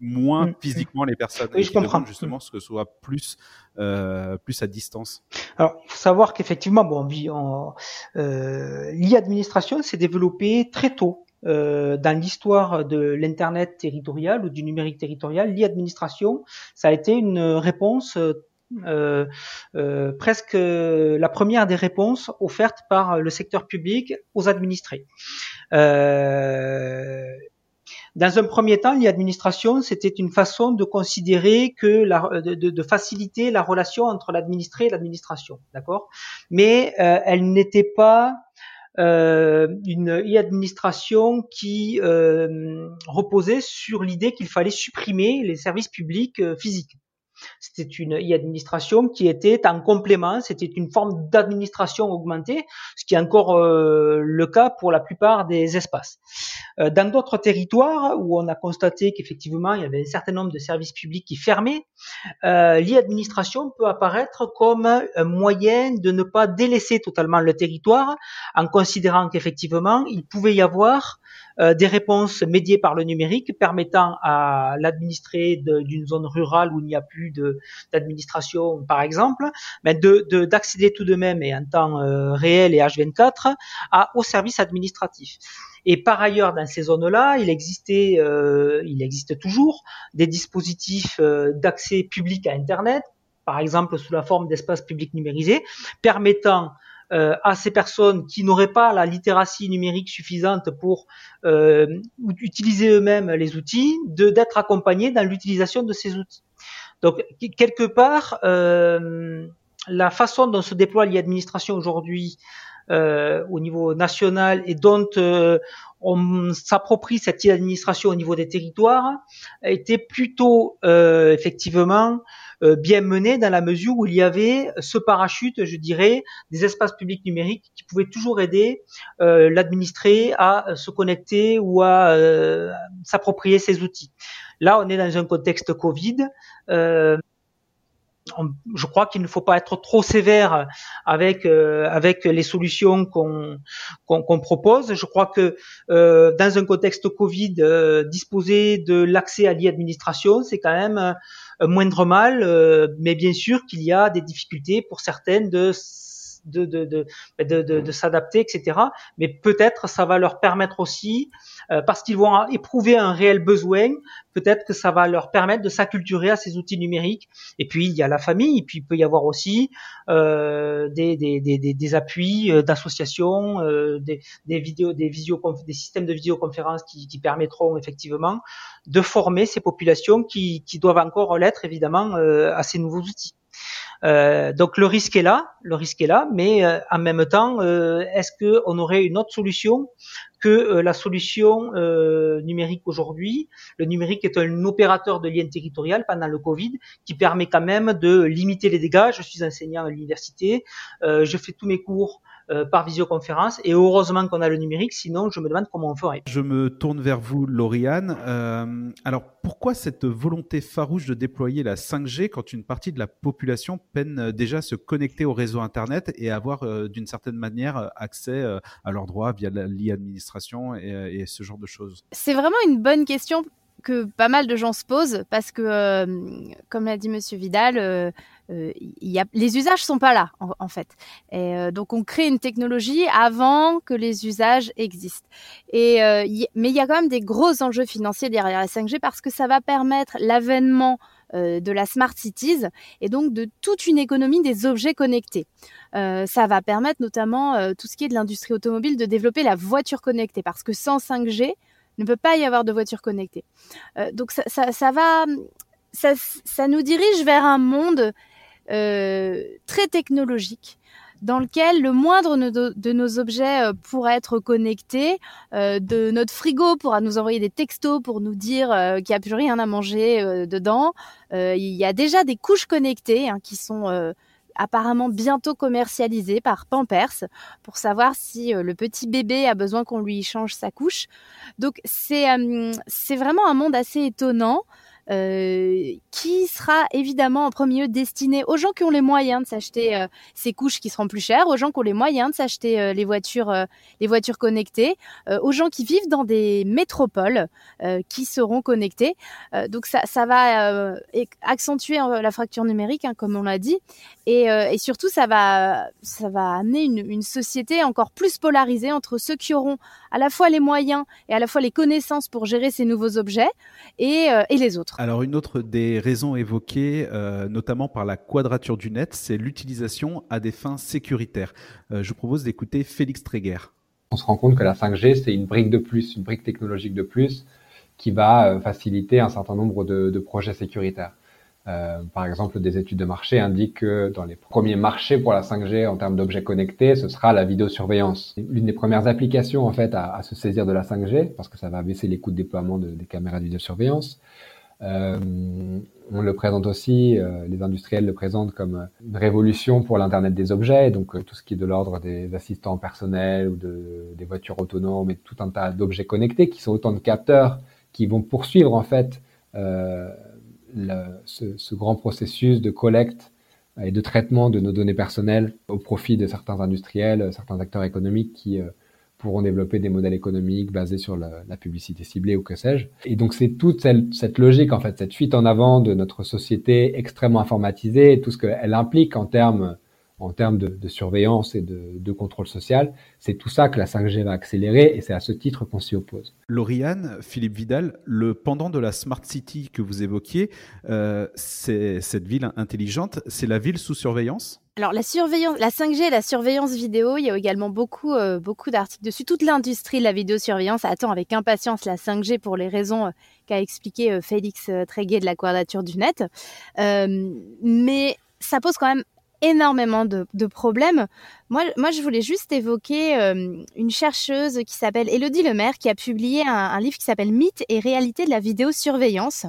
Speaker 1: moins mmh. physiquement les personnes.
Speaker 5: Oui, je comprends.
Speaker 1: Justement, ce que ce soit plus euh, plus à distance.
Speaker 5: Alors, il faut savoir qu'effectivement, bon, on, euh, l'e-administration s'est développée très tôt. Euh, dans l'histoire de l'internet territorial ou du numérique territorial, l'e-administration, ça a été une réponse euh, euh, presque la première des réponses offertes par le secteur public aux administrés. Euh, Dans un premier temps, l'administration, c'était une façon de considérer de, faciliter la relation entre l'administré et l'administration, d'accord? Mais euh, elle n'était pas euh, une e-administration qui euh, reposait sur l'idée qu'il fallait supprimer les services publics physiques. C'était une e-administration qui était en complément, c'était une forme d'administration augmentée, ce qui est encore euh, le cas pour la plupart des espaces. Euh, dans d'autres territoires où on a constaté qu'effectivement il y avait un certain nombre de services publics qui fermaient, euh, l'e-administration peut apparaître comme un moyen de ne pas délaisser totalement le territoire en considérant qu'effectivement il pouvait y avoir euh, des réponses médiées par le numérique permettant à l'administré d'une zone rurale où il n'y a plus d'administration, par exemple, mais de d'accéder tout de même et en temps euh, réel et H24 à, aux services administratifs. Et par ailleurs, dans ces zones-là, il existait, euh, il existe toujours des dispositifs d'accès public à Internet, par exemple sous la forme d'espaces publics numérisés, permettant euh, à ces personnes qui n'auraient pas la littératie numérique suffisante pour euh, utiliser eux-mêmes les outils, d'être accompagnés dans l'utilisation de ces outils. Donc quelque part, euh, la façon dont se déploie l'administration aujourd'hui euh, au niveau national et dont euh, on s'approprie cette administration au niveau des territoires était plutôt euh, effectivement euh, bien mené dans la mesure où il y avait ce parachute, je dirais, des espaces publics numériques qui pouvaient toujours aider euh, l'administré à se connecter ou à s'approprier ces outils. Là, on est dans un contexte Covid. je crois qu'il ne faut pas être trop sévère avec avec les solutions qu'on qu'on propose. Je crois que dans un contexte Covid, disposer de l'accès à l'e-administration, c'est quand même euh, moindre mal, euh, mais bien sûr qu'il y a des difficultés pour certaines de de, s'adapter, etc. Mais peut-être ça va leur permettre aussi euh, parce qu'ils vont éprouver un réel besoin, peut-être que ça va leur permettre de s'acculturer à ces outils numériques. Et puis il y a la famille, et puis il peut y avoir aussi euh, des, appuis euh, d'associations, des, vidéos, des systèmes de visioconférence qui, qui permettront effectivement de former ces populations qui, qui doivent encore l'être évidemment à ces nouveaux outils. Euh, donc le risque est là, le risque est là, mais euh, en même temps, euh, est-ce qu'on aurait une autre solution que la solution numérique aujourd'hui? Le numérique est un opérateur de lien territorial pendant le Covid qui permet quand même de limiter les dégâts. Je suis enseignant à l'université, je fais tous mes cours euh, par visioconférence. Et heureusement qu'on a le numérique, sinon je me demande comment on ferait.
Speaker 1: Je me tourne vers vous, Lauriane. Euh, alors pourquoi cette volonté farouche de déployer la 5G quand une partie de la population peine euh, déjà à se connecter au réseau Internet et avoir d'une certaine manière accès à leurs droits via l'e-administration et, et ce genre de choses?
Speaker 4: C'est vraiment une bonne question que pas mal de gens se posent parce que, euh, comme l'a dit Monsieur Vidal, euh, les usages sont pas là en, fait. Et, donc on crée une technologie avant que les usages existent. Et mais il y a quand même des gros enjeux financiers derrière la 5G parce que ça va permettre l'avènement de la smart cities et donc de toute une économie des objets connectés. ça va permettre notamment tout ce qui est de l'industrie automobile de développer la voiture connectée parce que sans 5G, ne peut pas y avoir de voiture connectée. Euh, donc ça, va, ça, nous dirige vers un monde euh, très technologique dans lequel le moindre de nos objets euh, pourra être connecté, euh, de notre frigo pourra nous envoyer des textos pour nous dire euh, qu'il n'y a plus rien à manger euh, dedans. il y a déjà des couches connectées hein, qui sont apparemment bientôt commercialisé par Pampers pour savoir si euh, le petit bébé a besoin qu'on lui change sa couche. Donc c'est euh, c'est vraiment un monde assez étonnant euh, qui sera évidemment en premier lieu destiné aux gens qui ont les moyens de s'acheter euh, ces couches qui seront plus chères, aux gens qui ont les moyens de s'acheter euh, les voitures, les voitures connectées, aux gens qui vivent dans des métropoles qui seront connectés. donc ça, ça va accentuer la fracture numérique, hein, comme on l'a dit, et, et, surtout ça va, ça va amener une, une société encore plus polarisée entre ceux qui auront à la fois les moyens et à la fois les connaissances pour gérer ces nouveaux objets et, et les autres.
Speaker 1: Alors une autre des raisons évoquées, euh, notamment par la quadrature du net, c'est l'utilisation à des fins sécuritaires. Euh, je vous propose d'écouter Félix Tréguer.
Speaker 17: On se rend compte que la 5G, c'est une brique de plus, une brique technologique de plus, qui va faciliter un certain nombre de, de projets sécuritaires. Euh, par exemple, des études de marché indiquent que dans les premiers marchés pour la 5G en termes d'objets connectés, ce sera la vidéosurveillance. L'une des premières applications en fait à, à, se saisir de la 5G, parce que ça va baisser les coûts de déploiement de, des caméras de vidéosurveillance. Euh, on le présente aussi, euh, les industriels le présentent comme une révolution pour l'internet des objets, donc euh, tout ce qui est de l'ordre des assistants personnels ou de, des voitures autonomes et tout un tas d'objets connectés qui sont autant de capteurs qui vont poursuivre en fait ce, grand processus de collecte et de traitement de nos données personnelles au profit de certains industriels, certains acteurs économiques qui pourront développer des modèles économiques basés sur la, publicité ciblée ou que sais-je. Et donc c'est toute cette, logique, en fait, cette fuite en avant de notre société extrêmement informatisée, tout ce qu'elle implique en termes en termes de, de, surveillance et de, de contrôle social. C'est tout ça que la 5G va accélérer et c'est à ce titre qu'on s'y oppose.
Speaker 1: Lauriane, Philippe Vidal, le pendant de la Smart City que vous évoquiez, euh, c'est cette ville intelligente, c'est la ville sous surveillance?
Speaker 4: Alors la surveillance, la 5G, la surveillance vidéo, il y a également beaucoup, euh, beaucoup d'articles dessus. Toute l'industrie de la vidéosurveillance attend avec impatience la 5G pour les raisons euh, qu'a expliqué euh, Félix Tréguet de la Quadrature du Net. Euh, mais ça pose quand même énormément de, problèmes. Moi, moi, je voulais juste évoquer euh, une chercheuse qui s'appelle Elodie Lemaire, qui a publié un, livre qui s'appelle Mythes et réalité de la vidéosurveillance.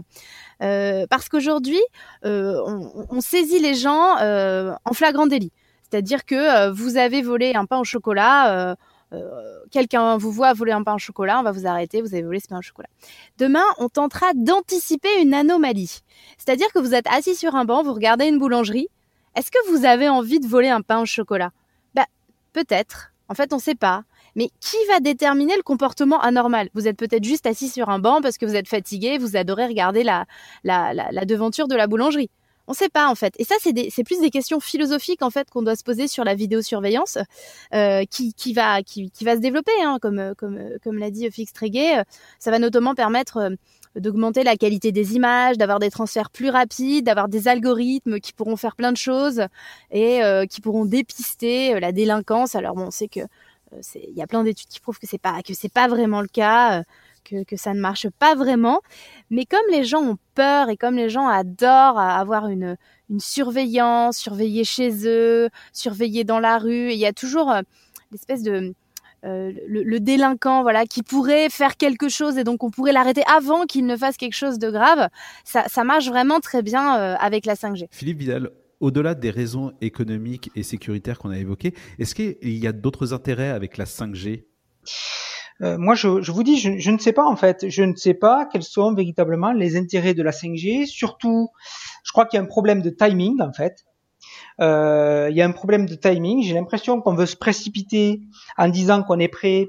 Speaker 4: Euh, parce qu'aujourd'hui, euh, on, on, saisit les gens en flagrant délit. C'est-à-dire que vous avez volé un pain au chocolat. Quelqu'un vous voit voler un pain au chocolat, on va vous arrêter, vous avez volé ce pain au chocolat. Demain, on tentera d'anticiper une anomalie. C'est-à-dire que vous êtes assis sur un banc, vous regardez une boulangerie, est-ce que vous avez envie de voler un pain au chocolat? Bah, peut-être. En fait, on ne sait pas. Mais qui va déterminer le comportement anormal? Vous êtes peut-être juste assis sur un banc parce que vous êtes fatigué, vous adorez regarder la, devanture de la boulangerie. On ne sait pas en fait. Et ça, c'est plus des questions philosophiques en fait qu'on doit se poser sur la vidéosurveillance, euh, qui, va se développer, hein, comme l'a dit Fix Tréguet. Ça va notamment permettre d'augmenter la qualité des images, d'avoir des transferts plus rapides, d'avoir des algorithmes qui pourront faire plein de choses et euh, qui pourront dépister euh, la délinquance. Alors bon, on sait que euh, il y a plein d'études qui prouvent que c'est pas que c'est pas vraiment le cas. Euh, que, que, ça ne marche pas vraiment. Mais comme les gens ont peur et comme les gens adorent avoir une, une surveillance, surveiller chez eux, surveiller dans la rue, il y a toujours l'espèce de, euh, le, le, délinquant, voilà, qui pourrait faire quelque chose et donc on pourrait l'arrêter avant qu'il ne fasse quelque chose de grave. Ça, ça marche vraiment très bien euh, avec la 5G.
Speaker 1: Philippe Vidal, au-delà des raisons économiques et sécuritaires qu'on a évoquées, est-ce qu'il y a d'autres intérêts avec la 5G
Speaker 5: euh, moi, je, je, vous dis, je, je, ne sais pas en fait. Je ne sais pas quels sont véritablement les intérêts de la 5G. Surtout, je crois qu'il y a un problème de timing en fait. Euh, il y a un problème de timing. J'ai l'impression qu'on veut se précipiter en disant qu'on est prêt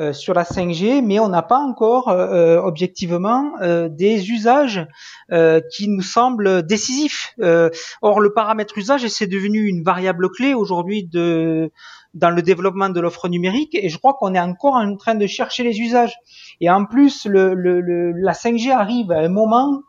Speaker 5: euh, sur la 5G, mais on n'a pas encore euh, objectivement euh, des usages euh, qui nous semblent décisifs. Euh, or, le paramètre usage, c'est devenu une variable clé aujourd'hui de dans le développement de l'offre numérique, et je crois qu'on est encore en train de chercher les usages. Et en plus, le, le, le, la 5G arrive à un moment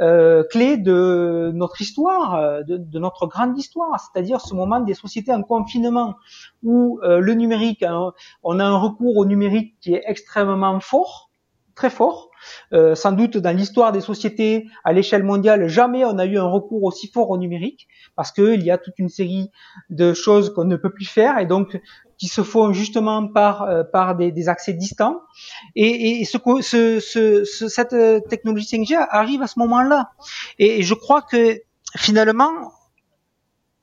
Speaker 5: euh, clé de notre histoire, euh, de, de notre grande histoire, c'est-à-dire ce moment des sociétés en confinement où euh, le numérique, hein, on a un recours au numérique qui est extrêmement fort, très fort. Euh, sans doute dans l'histoire des sociétés à l'échelle mondiale, jamais on a eu un recours aussi fort au numérique parce qu'il y a toute une série de choses qu'on ne peut plus faire et donc qui se font justement par euh, par des, des, accès distants. Et, et ce, ce, ce, cette technologie 5G arrive à ce moment-là. Et, et, je crois que finalement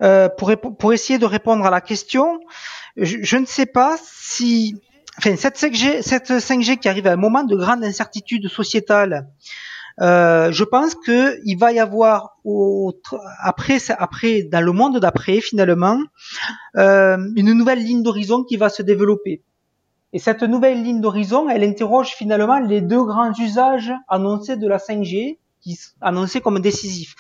Speaker 5: euh, pour pour essayer de répondre à la question je, je ne sais pas si enfin cette 5G cette 5G qui arrive à un moment de grande incertitude sociétale euh, je pense que il va y avoir après, après, dans le monde d'après, finalement, euh, une nouvelle ligne d'horizon qui va se développer. Et cette nouvelle ligne d'horizon, elle interroge finalement les deux grands usages annoncés de la 5G, qui annoncés comme décisifs.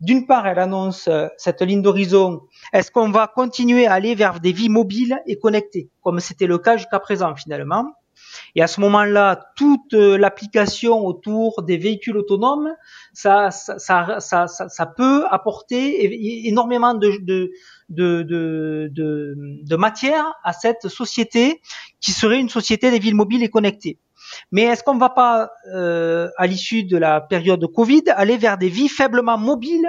Speaker 5: D'une part, elle annonce euh, cette ligne d'horizon. Est-ce qu'on va continuer à aller vers des vies mobiles et connectées, comme c'était le cas jusqu'à présent finalement? Et à ce moment-là, toute euh, l'application autour des véhicules autonomes, ça, peut apporter énormément de matière à cette société qui serait une société des villes mobiles et connectées. Mais est-ce qu'on ne va pas, euh, à l'issue de la période de Covid, aller vers des vies faiblement mobiles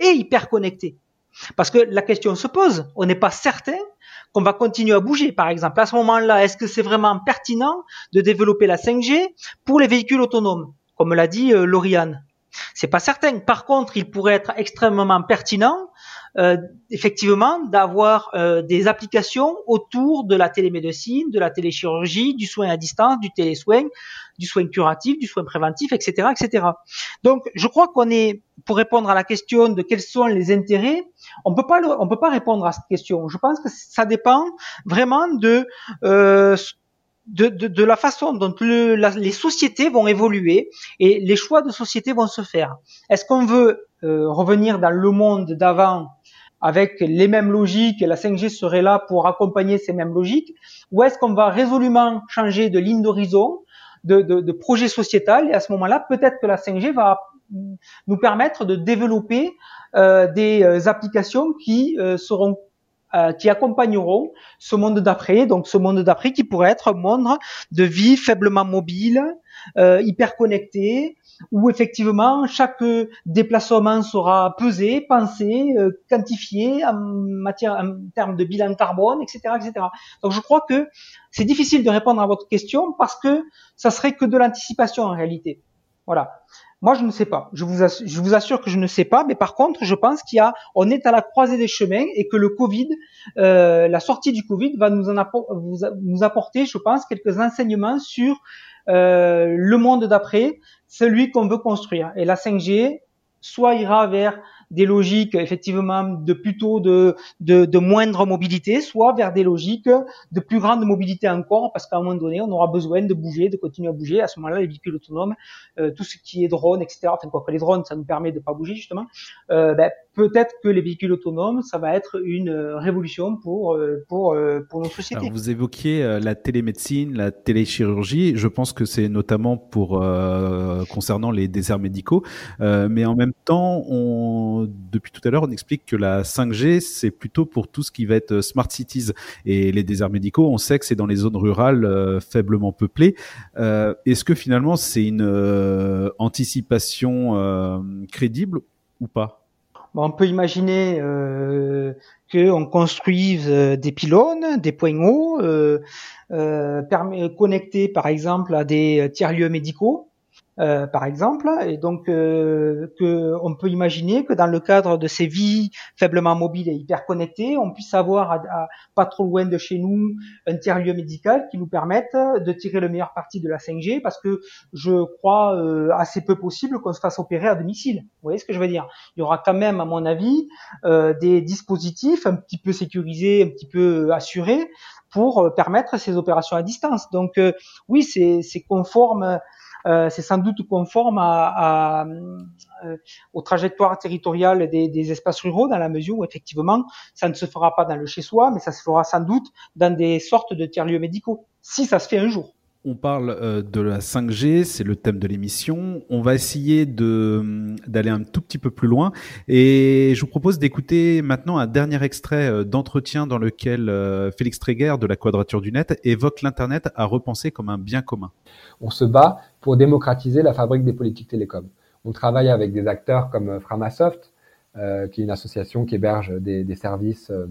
Speaker 5: et hyper connectées Parce que la question se pose. On n'est pas certain qu'on va continuer à bouger. Par exemple, à ce moment-là, est-ce que c'est vraiment pertinent de développer la 5G pour les véhicules autonomes, comme l'a dit euh, Lauriane? C'est pas certain. Par contre, il pourrait être extrêmement pertinent euh, effectivement d'avoir euh, des applications autour de la télémédecine, de la téléchirurgie, du soin à distance, du télésoin, du soin curatif, du soin préventif, etc., etc. Donc, je crois qu'on est pour répondre à la question de quels sont les intérêts, on peut pas on peut pas répondre à cette question. Je pense que ça dépend vraiment de euh, de, de, de, la façon dont le, les sociétés vont évoluer et les choix de société vont se faire. Est-ce qu'on veut euh, revenir dans le monde d'avant avec les mêmes logiques la 5G serait là pour accompagner ces mêmes logiques Ou est-ce qu'on va résolument changer de ligne d'horizon, de, de, de, projet sociétal et à ce moment-là, peut-être que la 5G va nous permettre de développer euh, des euh, applications qui euh, seront euh, qui accompagneront ce monde d'après, donc ce monde d'après qui pourrait être un monde de vie faiblement mobile, euh, hyper connecté, où effectivement chaque déplacement sera pesé, pensé, euh, quantifié en matière, en termes de bilan carbone, etc., etc. Donc je crois que c'est difficile de répondre à votre question parce que ça serait que de l'anticipation en réalité. Voilà. Moi, je ne sais pas. Je vous, assure, je vous assure que je ne sais pas. Mais par contre, je pense qu'il y a, on est à la croisée des chemins et que le Covid, euh, la sortie du Covid va nous, en nous apporter, je pense, quelques enseignements sur le monde d'après, celui qu'on veut construire. Et la 5G, soit ira vers des logiques effectivement de plutôt de, de, de, moindre mobilité, soit vers des logiques de plus grande mobilité encore, parce qu'à un moment donné, on aura besoin de bouger, de continuer à bouger. À ce moment-là, les véhicules autonomes, euh, tout ce qui est drone, etc. Enfin, quoi que les drones, ça nous permet de pas bouger justement. Euh, ben, peut-être que les véhicules autonomes, ça va être une euh, révolution pour euh, pour euh, pour nos sociétés.
Speaker 1: Alors, vous évoquiez la télémédecine, la téléchirurgie. Je pense que c'est notamment pour concernant les déserts médicaux, mais en même temps, on, depuis tout à l'heure, on explique que la 5G, c'est plutôt pour tout ce qui va être smart cities et les déserts médicaux. On sait que c'est dans les zones rurales faiblement peuplées. Est-ce que finalement, c'est une anticipation crédible ou pas?
Speaker 5: On peut imaginer euh, qu'on construise euh, des pylônes, des points hauts, euh, euh connectés par exemple à des tiers-lieux médicaux euh, par exemple, et donc euh, que on peut imaginer que dans le cadre de ces vies faiblement mobiles et hyper connectées, on puisse avoir à, pas trop loin de chez nous un tiers-lieu médical qui nous permette de tirer le meilleur parti de la 5G, parce que je crois euh, assez peu possible qu'on se fasse opérer à domicile. Vous voyez ce que je veux dire? Il y aura quand même, à mon avis, euh, des dispositifs un petit peu sécurisés, un petit peu assurés pour permettre ces opérations à distance. Donc oui, c'est conforme euh, c'est sans doute conforme à, euh, aux trajectoires territoriales des, des, espaces ruraux dans la mesure où effectivement ça ne se fera pas dans le chez-soi, mais ça se fera sans doute dans des sortes de tiers-lieux médicaux, si ça se fait un jour.
Speaker 1: On parle euh, de la 5G, c'est le thème de l'émission. On va essayer de d'aller un tout petit peu plus loin et je vous propose d'écouter maintenant un dernier extrait d'entretien dans lequel Félix Tréguer de la Quadrature du Net évoque l'internet à repenser comme un bien commun.
Speaker 17: On se bat pour démocratiser la fabrique des politiques télécoms. On travaille avec des acteurs comme Framasoft, euh, qui est une association qui héberge des, services, euh,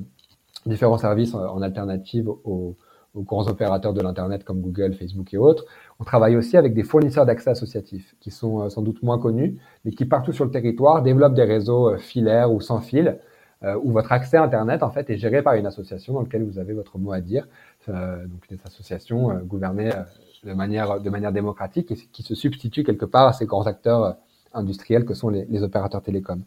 Speaker 17: différents services en, alternative aux, aux, grands opérateurs de l'Internet comme Google, Facebook et autres. On travaille aussi avec des fournisseurs d'accès associatifs qui sont euh, sans doute moins connus, mais qui partout sur le territoire développent des réseaux euh, filaires ou sans fil, euh, où votre accès à Internet en fait est géré par une association dans laquelle vous avez votre mot à dire. donc des associations gouvernées de manière, de manière démocratique et qui se substitue quelque part à ces grands acteurs industriels que sont les opérateurs télécoms.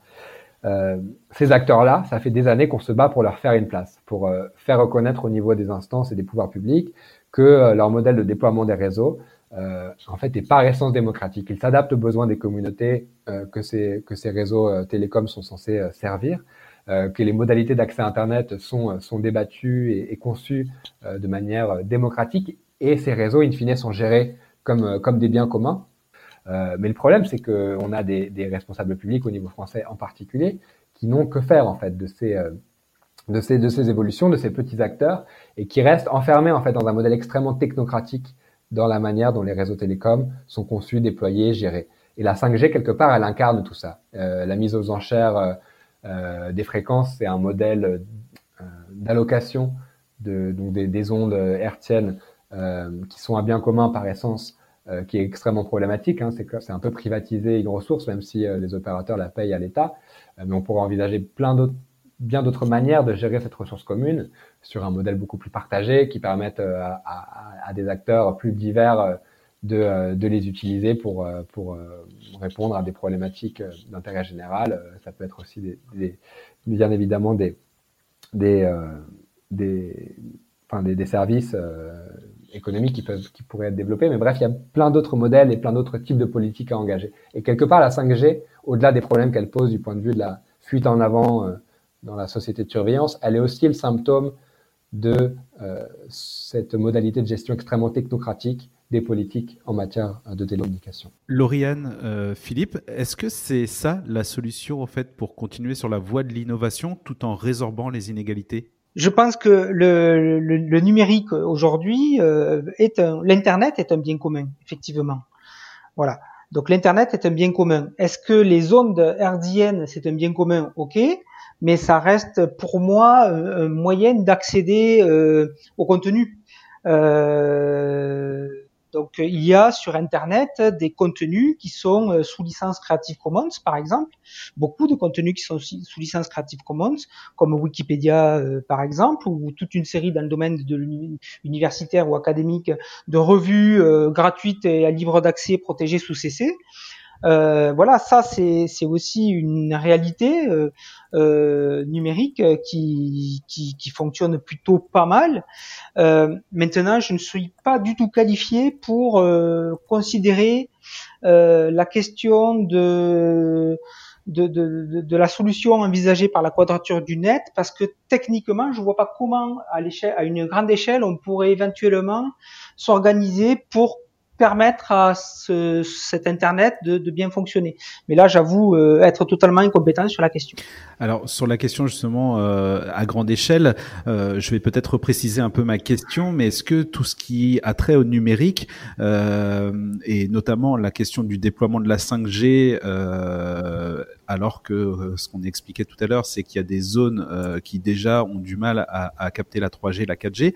Speaker 17: Euh, ces acteurs-là, ça fait des années qu'on se bat pour leur faire une place, pour euh, faire reconnaître au niveau des instances et des pouvoirs publics que euh, leur modèle de déploiement des réseaux, en fait, est par essence démocratique. Il s'adapte aux besoins des communautés que ces que ces réseaux télécoms sont censés servir. que les modalités d'accès à Internet sont, sont débattues et, et conçues de manière démocratique et ces réseaux, in fine, sont gérés comme, euh, comme des biens communs. Euh, mais le problème, c'est qu'on a des, des, responsables publics au niveau français en particulier qui n'ont que faire en fait de ces, euh, de ces, de ces évolutions, de ces petits acteurs, et qui restent enfermés en fait dans un modèle extrêmement technocratique dans la manière dont les réseaux télécoms sont conçus, déployés, gérés. Et la 5G, quelque part, elle incarne tout ça. Euh, la mise aux enchères euh, euh des fréquences, c'est un modèle euh, d'allocation de, donc des, des, ondes hertziennes qui sont un bien commun par essence, qui est extrêmement problématique. Hein. C'est un peu privatiser une ressource, même si les opérateurs la payent à l'État. mais on pourrait envisager plein d'autres bien d'autres manières de gérer cette ressource commune sur un modèle beaucoup plus partagé qui permettent euh, à, des acteurs plus divers euh, de, euh, les utiliser pour, répondre à des problématiques d'intérêt général. Ça peut être aussi bien évidemment des services économiques qui peuvent qui pourraient être développés. Mais bref, il y a plein d'autres modèles et plein d'autres types de politiques à engager. Et quelque part, la 5G, au-delà des problèmes qu'elle pose du point de vue de la fuite en avant dans la société de surveillance, elle est aussi le symptôme de euh, cette modalité de gestion extrêmement technocratique des politiques en matière de télécommunication.
Speaker 1: Lauriane, euh, Philippe, est-ce que c'est ça la solution au fait pour continuer sur la voie de l'innovation tout en résorbant les inégalités?
Speaker 5: Je pense que le, le, le numérique aujourd'hui euh, est un, l'internet est un bien commun, effectivement. Voilà. Donc l'internet est un bien commun. Est-ce que les ondes hertziennes c'est un bien commun? Ok mais ça reste pour moi un moyen d'accéder euh, au contenu. Euh, donc il y a sur Internet des contenus qui sont euh, sous licence Creative Commons, par exemple, beaucoup de contenus qui sont sous licence Creative Commons, comme Wikipédia par exemple, ou toute une série dans le domaine de universitaire ou académique de revues gratuites et à libre d'accès protégées sous CC. Euh, voilà, ça c'est aussi une réalité euh, euh, numérique qui, qui, fonctionne plutôt pas mal. maintenant, je ne suis pas du tout qualifié pour considérer la question de la solution envisagée par la quadrature du net parce que techniquement, je vois pas comment à à une grande échelle, on pourrait éventuellement s'organiser pour permettre à ce, cet Internet de, bien fonctionner. Mais là, j'avoue euh, être totalement incompétent sur la question.
Speaker 1: Alors, sur la question justement euh, à grande échelle, euh, je vais peut-être préciser un peu ma question, mais est-ce que tout ce qui a trait au numérique, et notamment la question du déploiement de la 5G, euh, alors que ce qu'on expliquait tout à l'heure, c'est qu'il y a des zones qui déjà ont du mal à, à capter la 3G, la 4G,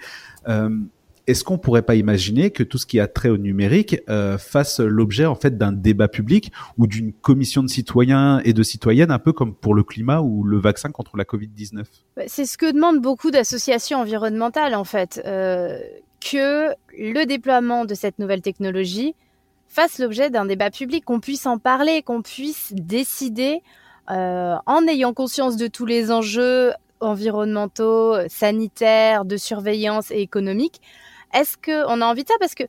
Speaker 1: est-ce qu'on pourrait pas imaginer que tout ce qui a trait au numérique euh, fasse l'objet en fait d'un débat public ou d'une commission de citoyens et de citoyennes, un peu comme pour le climat ou le vaccin contre la Covid-19
Speaker 4: bah, C'est ce que demandent beaucoup d'associations environnementales en fait, euh, que le déploiement de cette nouvelle technologie fasse l'objet d'un débat public, qu'on puisse en parler, qu'on puisse décider euh, en ayant conscience de tous les enjeux environnementaux, sanitaires, de surveillance et économiques, est-ce qu'on a envie de ça? Parce que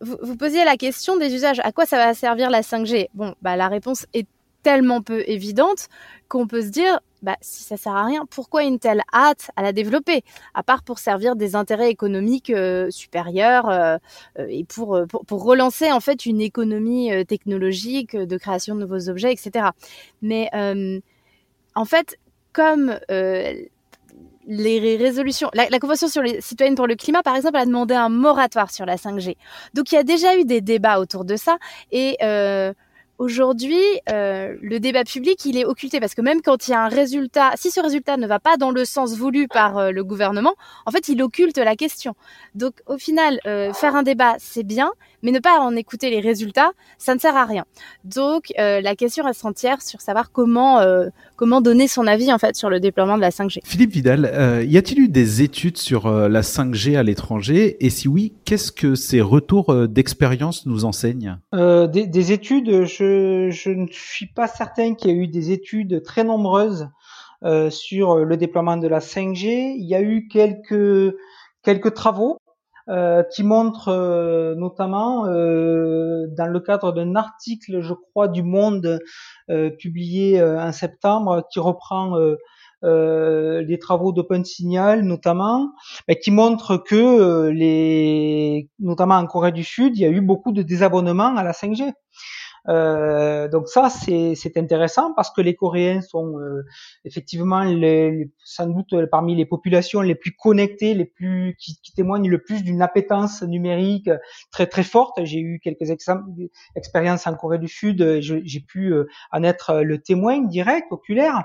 Speaker 4: vous, posiez la question des usages. À quoi ça va servir la 5G Bon, bah, la réponse est tellement peu évidente qu'on peut se dire, bah, si ça sert à rien, pourquoi une telle hâte à la développer? À part pour servir des intérêts économiques euh, supérieurs euh, euh et pour, pour, relancer en fait une économie technologique de création de nouveaux objets, etc. Mais en fait, comme les résolutions. La, Convention sur les citoyennes pour le climat, par exemple, a demandé un moratoire sur la 5G. Donc il y a déjà eu des débats autour de ça. Et euh, Aujourd'hui, euh, le débat public, il est occulté parce que même quand il y a un résultat, si ce résultat ne va pas dans le sens voulu par euh, le gouvernement, en fait, il occulte la question. Donc, au final, euh, faire un débat, c'est bien, mais ne pas en écouter les résultats, ça ne sert à rien. Donc, euh, la question reste entière sur savoir comment euh, comment donner son avis en fait sur le déploiement de la 5G.
Speaker 1: Philippe Vidal, euh, y a-t-il eu des études sur la 5G à l'étranger? Et si oui, qu'est-ce que ces retours d'expérience nous enseignent?
Speaker 5: Des, des études, je je, ne suis pas certain qu'il y ait eu des études très nombreuses euh, sur le déploiement de la 5G. Il y a eu quelques quelques travaux euh, qui montrent euh, notamment euh, dans le cadre d'un article, je crois, du Monde euh, publié en septembre, qui reprend les travaux d'Open Signal notamment, mais qui montre que notamment en Corée du Sud, il y a eu beaucoup de désabonnements à la 5G. Euh, donc ça, c'est intéressant parce que les Coréens sont euh, effectivement les, sans doute parmi les populations les plus connectées, les plus qui, qui témoignent le plus d'une appétence numérique très très forte. J'ai eu quelques expériences en Corée du Sud, j'ai pu euh, en être le témoin direct, oculaire.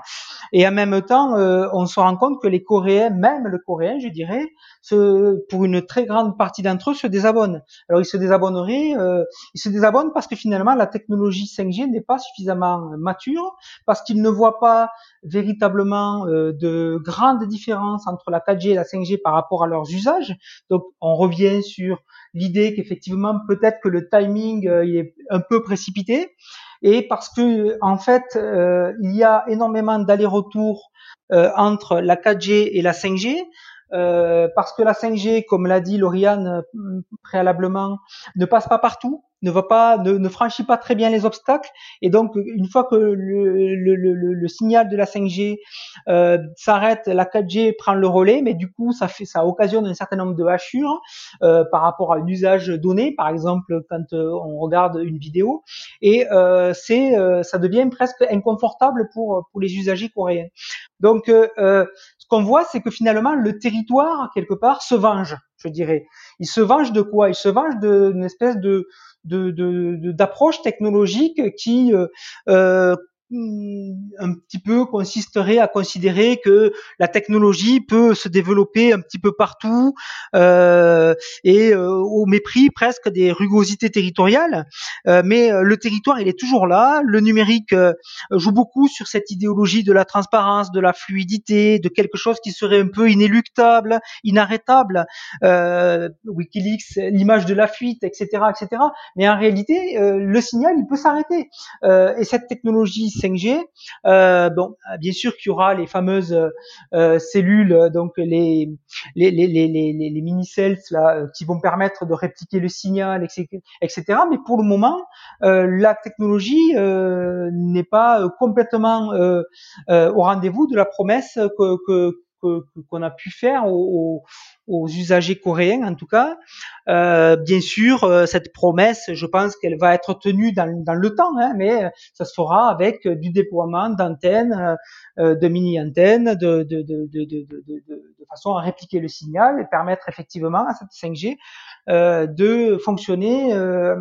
Speaker 5: Et en même temps, euh, on se rend compte que les Coréens, même le Coréen, je dirais, se, pour une très grande partie d'entre eux, se désabonnent. Alors ils se désabonneraient, euh, ils se désabonnent parce que finalement la technologie 5G n'est pas suffisamment mature, parce qu'ils ne voient pas véritablement euh, de grandes différences entre la 4G et la 5G par rapport à leurs usages. Donc on revient sur l'idée qu'effectivement peut-être que le timing euh, est un peu précipité et parce que en fait euh, il y a énormément d'allers-retours entre la 4G et la 5G. Euh, parce que la 5G, comme l'a dit Lauriane préalablement, ne passe pas partout ne va pas, ne, franchit pas très bien les obstacles. Et donc, une fois que le, le, le, le signal de la 5G euh, s'arrête, la 4G prend le relais, mais du coup, ça fait, ça occasionne un certain nombre de hachures euh, par rapport à un usage donné, par exemple quand euh, on regarde une vidéo, et euh, c'est, euh, ça devient presque inconfortable pour pour les usagers coréens. Donc, qu'on voit, c'est que finalement, le territoire quelque part se venge, je dirais. Il se venge de quoi? Il se venge d'une espèce de de d'approche technologique qui euh, euh, un petit peu consisterait à considérer que la technologie peut se développer un petit peu partout euh, et euh, au mépris presque des rugosités territoriales. Euh, mais le territoire, il est toujours là. Le numérique joue beaucoup sur cette idéologie de la transparence, de la fluidité, de quelque chose qui serait un peu inéluctable, inarrêtable. Wikileaks, l'image de la fuite, etc., etc. Mais en réalité, le signal, il peut s'arrêter. et cette technologie 5G. Euh, bon, bien sûr qu'il y aura les fameuses euh, cellules, donc les les les les les, mini cells là, qui vont permettre de répliquer le signal, etc. Mais pour le moment, euh, la technologie euh, n'est pas complètement euh, au rendez-vous de la promesse que, que qu'on a pu faire aux, aux, usagers coréens en tout cas. Euh, bien sûr, euh, cette promesse, je pense qu'elle va être tenue dans, dans le temps, hein, mais ça se fera avec du déploiement d'antennes, euh, de mini-antennes, de, de, de, de, façon à répliquer le signal et permettre effectivement à cette 5G euh, de fonctionner euh,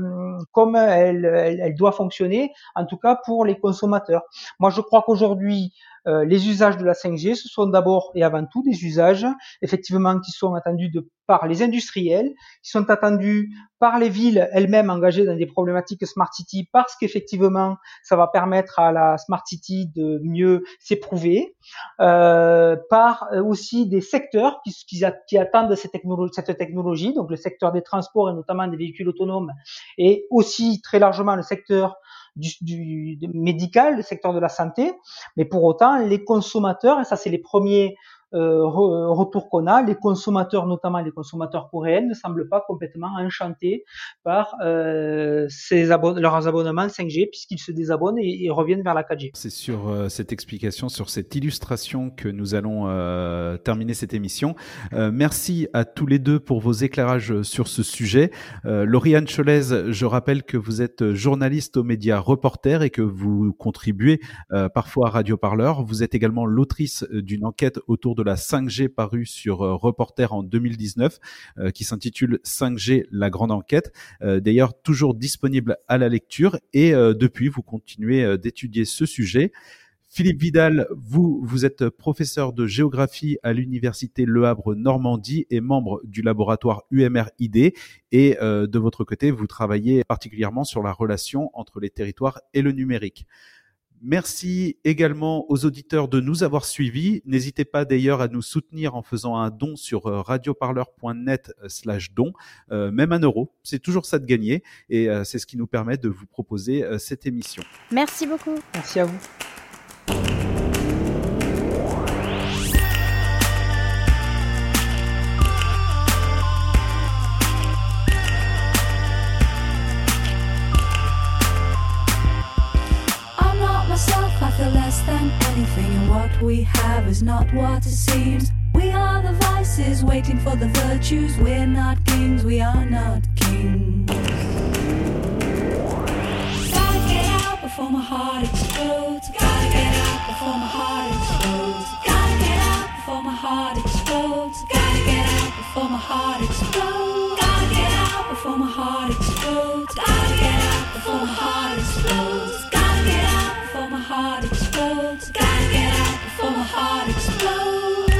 Speaker 5: comme elle, elle, doit fonctionner, en tout cas pour les consommateurs. Moi, je crois qu'aujourd'hui, euh, les usages de la 5G, ce sont d'abord et avant tout des usages, effectivement, qui sont attendus de, par les industriels, qui sont attendus par les villes elles-mêmes engagées dans des problématiques smart city, parce qu'effectivement, ça va permettre à la smart city de mieux s'éprouver, par aussi des qui, qui, attendent cette technologie, donc le secteur des transports et notamment des véhicules autonomes, et aussi très largement le secteur médical, le secteur de la santé, mais pour autant, les consommateurs, et ça c'est les premiers euh, retour qu'on a, les consommateurs, notamment les consommateurs coréens, ne semblent pas complètement enchantés par euh, leurs abonnements 5G puisqu'ils se désabonnent et, reviennent vers la 4G.
Speaker 1: C'est sur euh, cette explication, sur cette illustration que nous allons euh, terminer cette émission. Euh, merci à tous les deux pour vos éclairages sur ce sujet. Lauriane Cholez, je rappelle que vous êtes journaliste aux médias Reporter et que vous contribuez parfois à Radio Parleur. Vous êtes également l'autrice d'une enquête autour de la 5G parue sur euh, Reporter en 2019, euh, qui s'intitule 5G, la grande enquête. Euh, d'ailleurs, toujours disponible à la lecture. Et depuis, vous continuez d'étudier ce sujet. Philippe Vidal, vous, vous êtes professeur de géographie à l'université Le Havre Normandie et membre du laboratoire UMR-ID. Et de votre côté, vous travaillez particulièrement sur la relation entre les territoires et le numérique. Merci également aux auditeurs de nous avoir suivis. N'hésitez pas d'ailleurs à nous soutenir en faisant un don sur euh, radioparleur.net euh, slash don, euh, même un euro. C'est toujours ça de gagner et c'est ce qui nous permet de vous proposer cette émission.
Speaker 4: Merci beaucoup.
Speaker 5: Merci à vous.
Speaker 18: We have is not what it seems. We are the vices waiting for the virtues. We're not kings, we are not kings. Gotta get out before my heart explodes. Gotta get out before my heart explodes. Gotta get out before my heart explodes. Gotta get out before my heart explodes. Gotta get out before my heart explodes. Gotta get out before my heart explodes. Gotta get out before my heart explodes.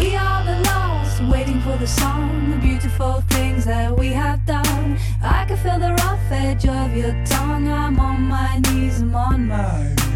Speaker 18: We, are the lost, waiting for the song, the beautiful things that we have done. I can feel the rough edge of your tongue. I'm on my knees, I'm on my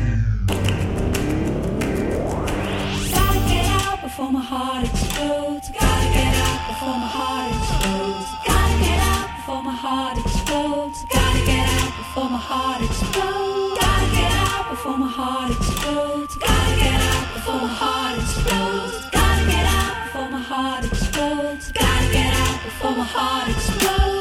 Speaker 18: before my heart explodes. Gotta get out before my heart explodes. Gotta get out before my heart explodes. Gotta get out before my heart explodes. Gotta get out before my heart explodes. Gotta get out before my heart explodes. Gotta get out before my heart explodes. Gotta get out before my heart explodes.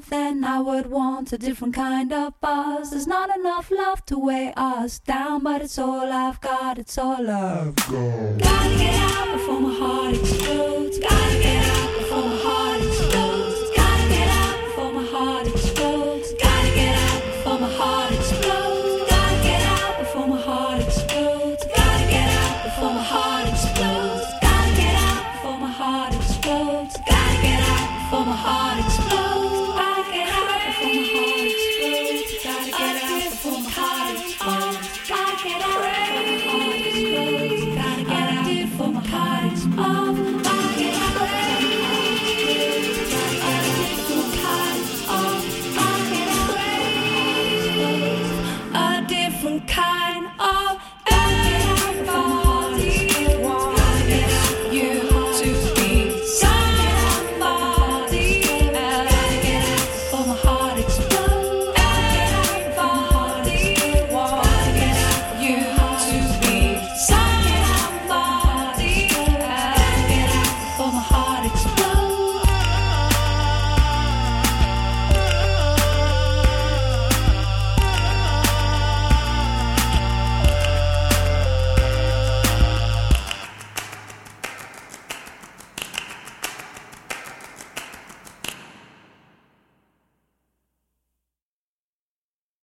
Speaker 18: Love, then I would want a different kind of buzz. There's not enough love to weigh us down, but it's all I've got, it's all I've got. Gotta get out before my heart explodes. Gotta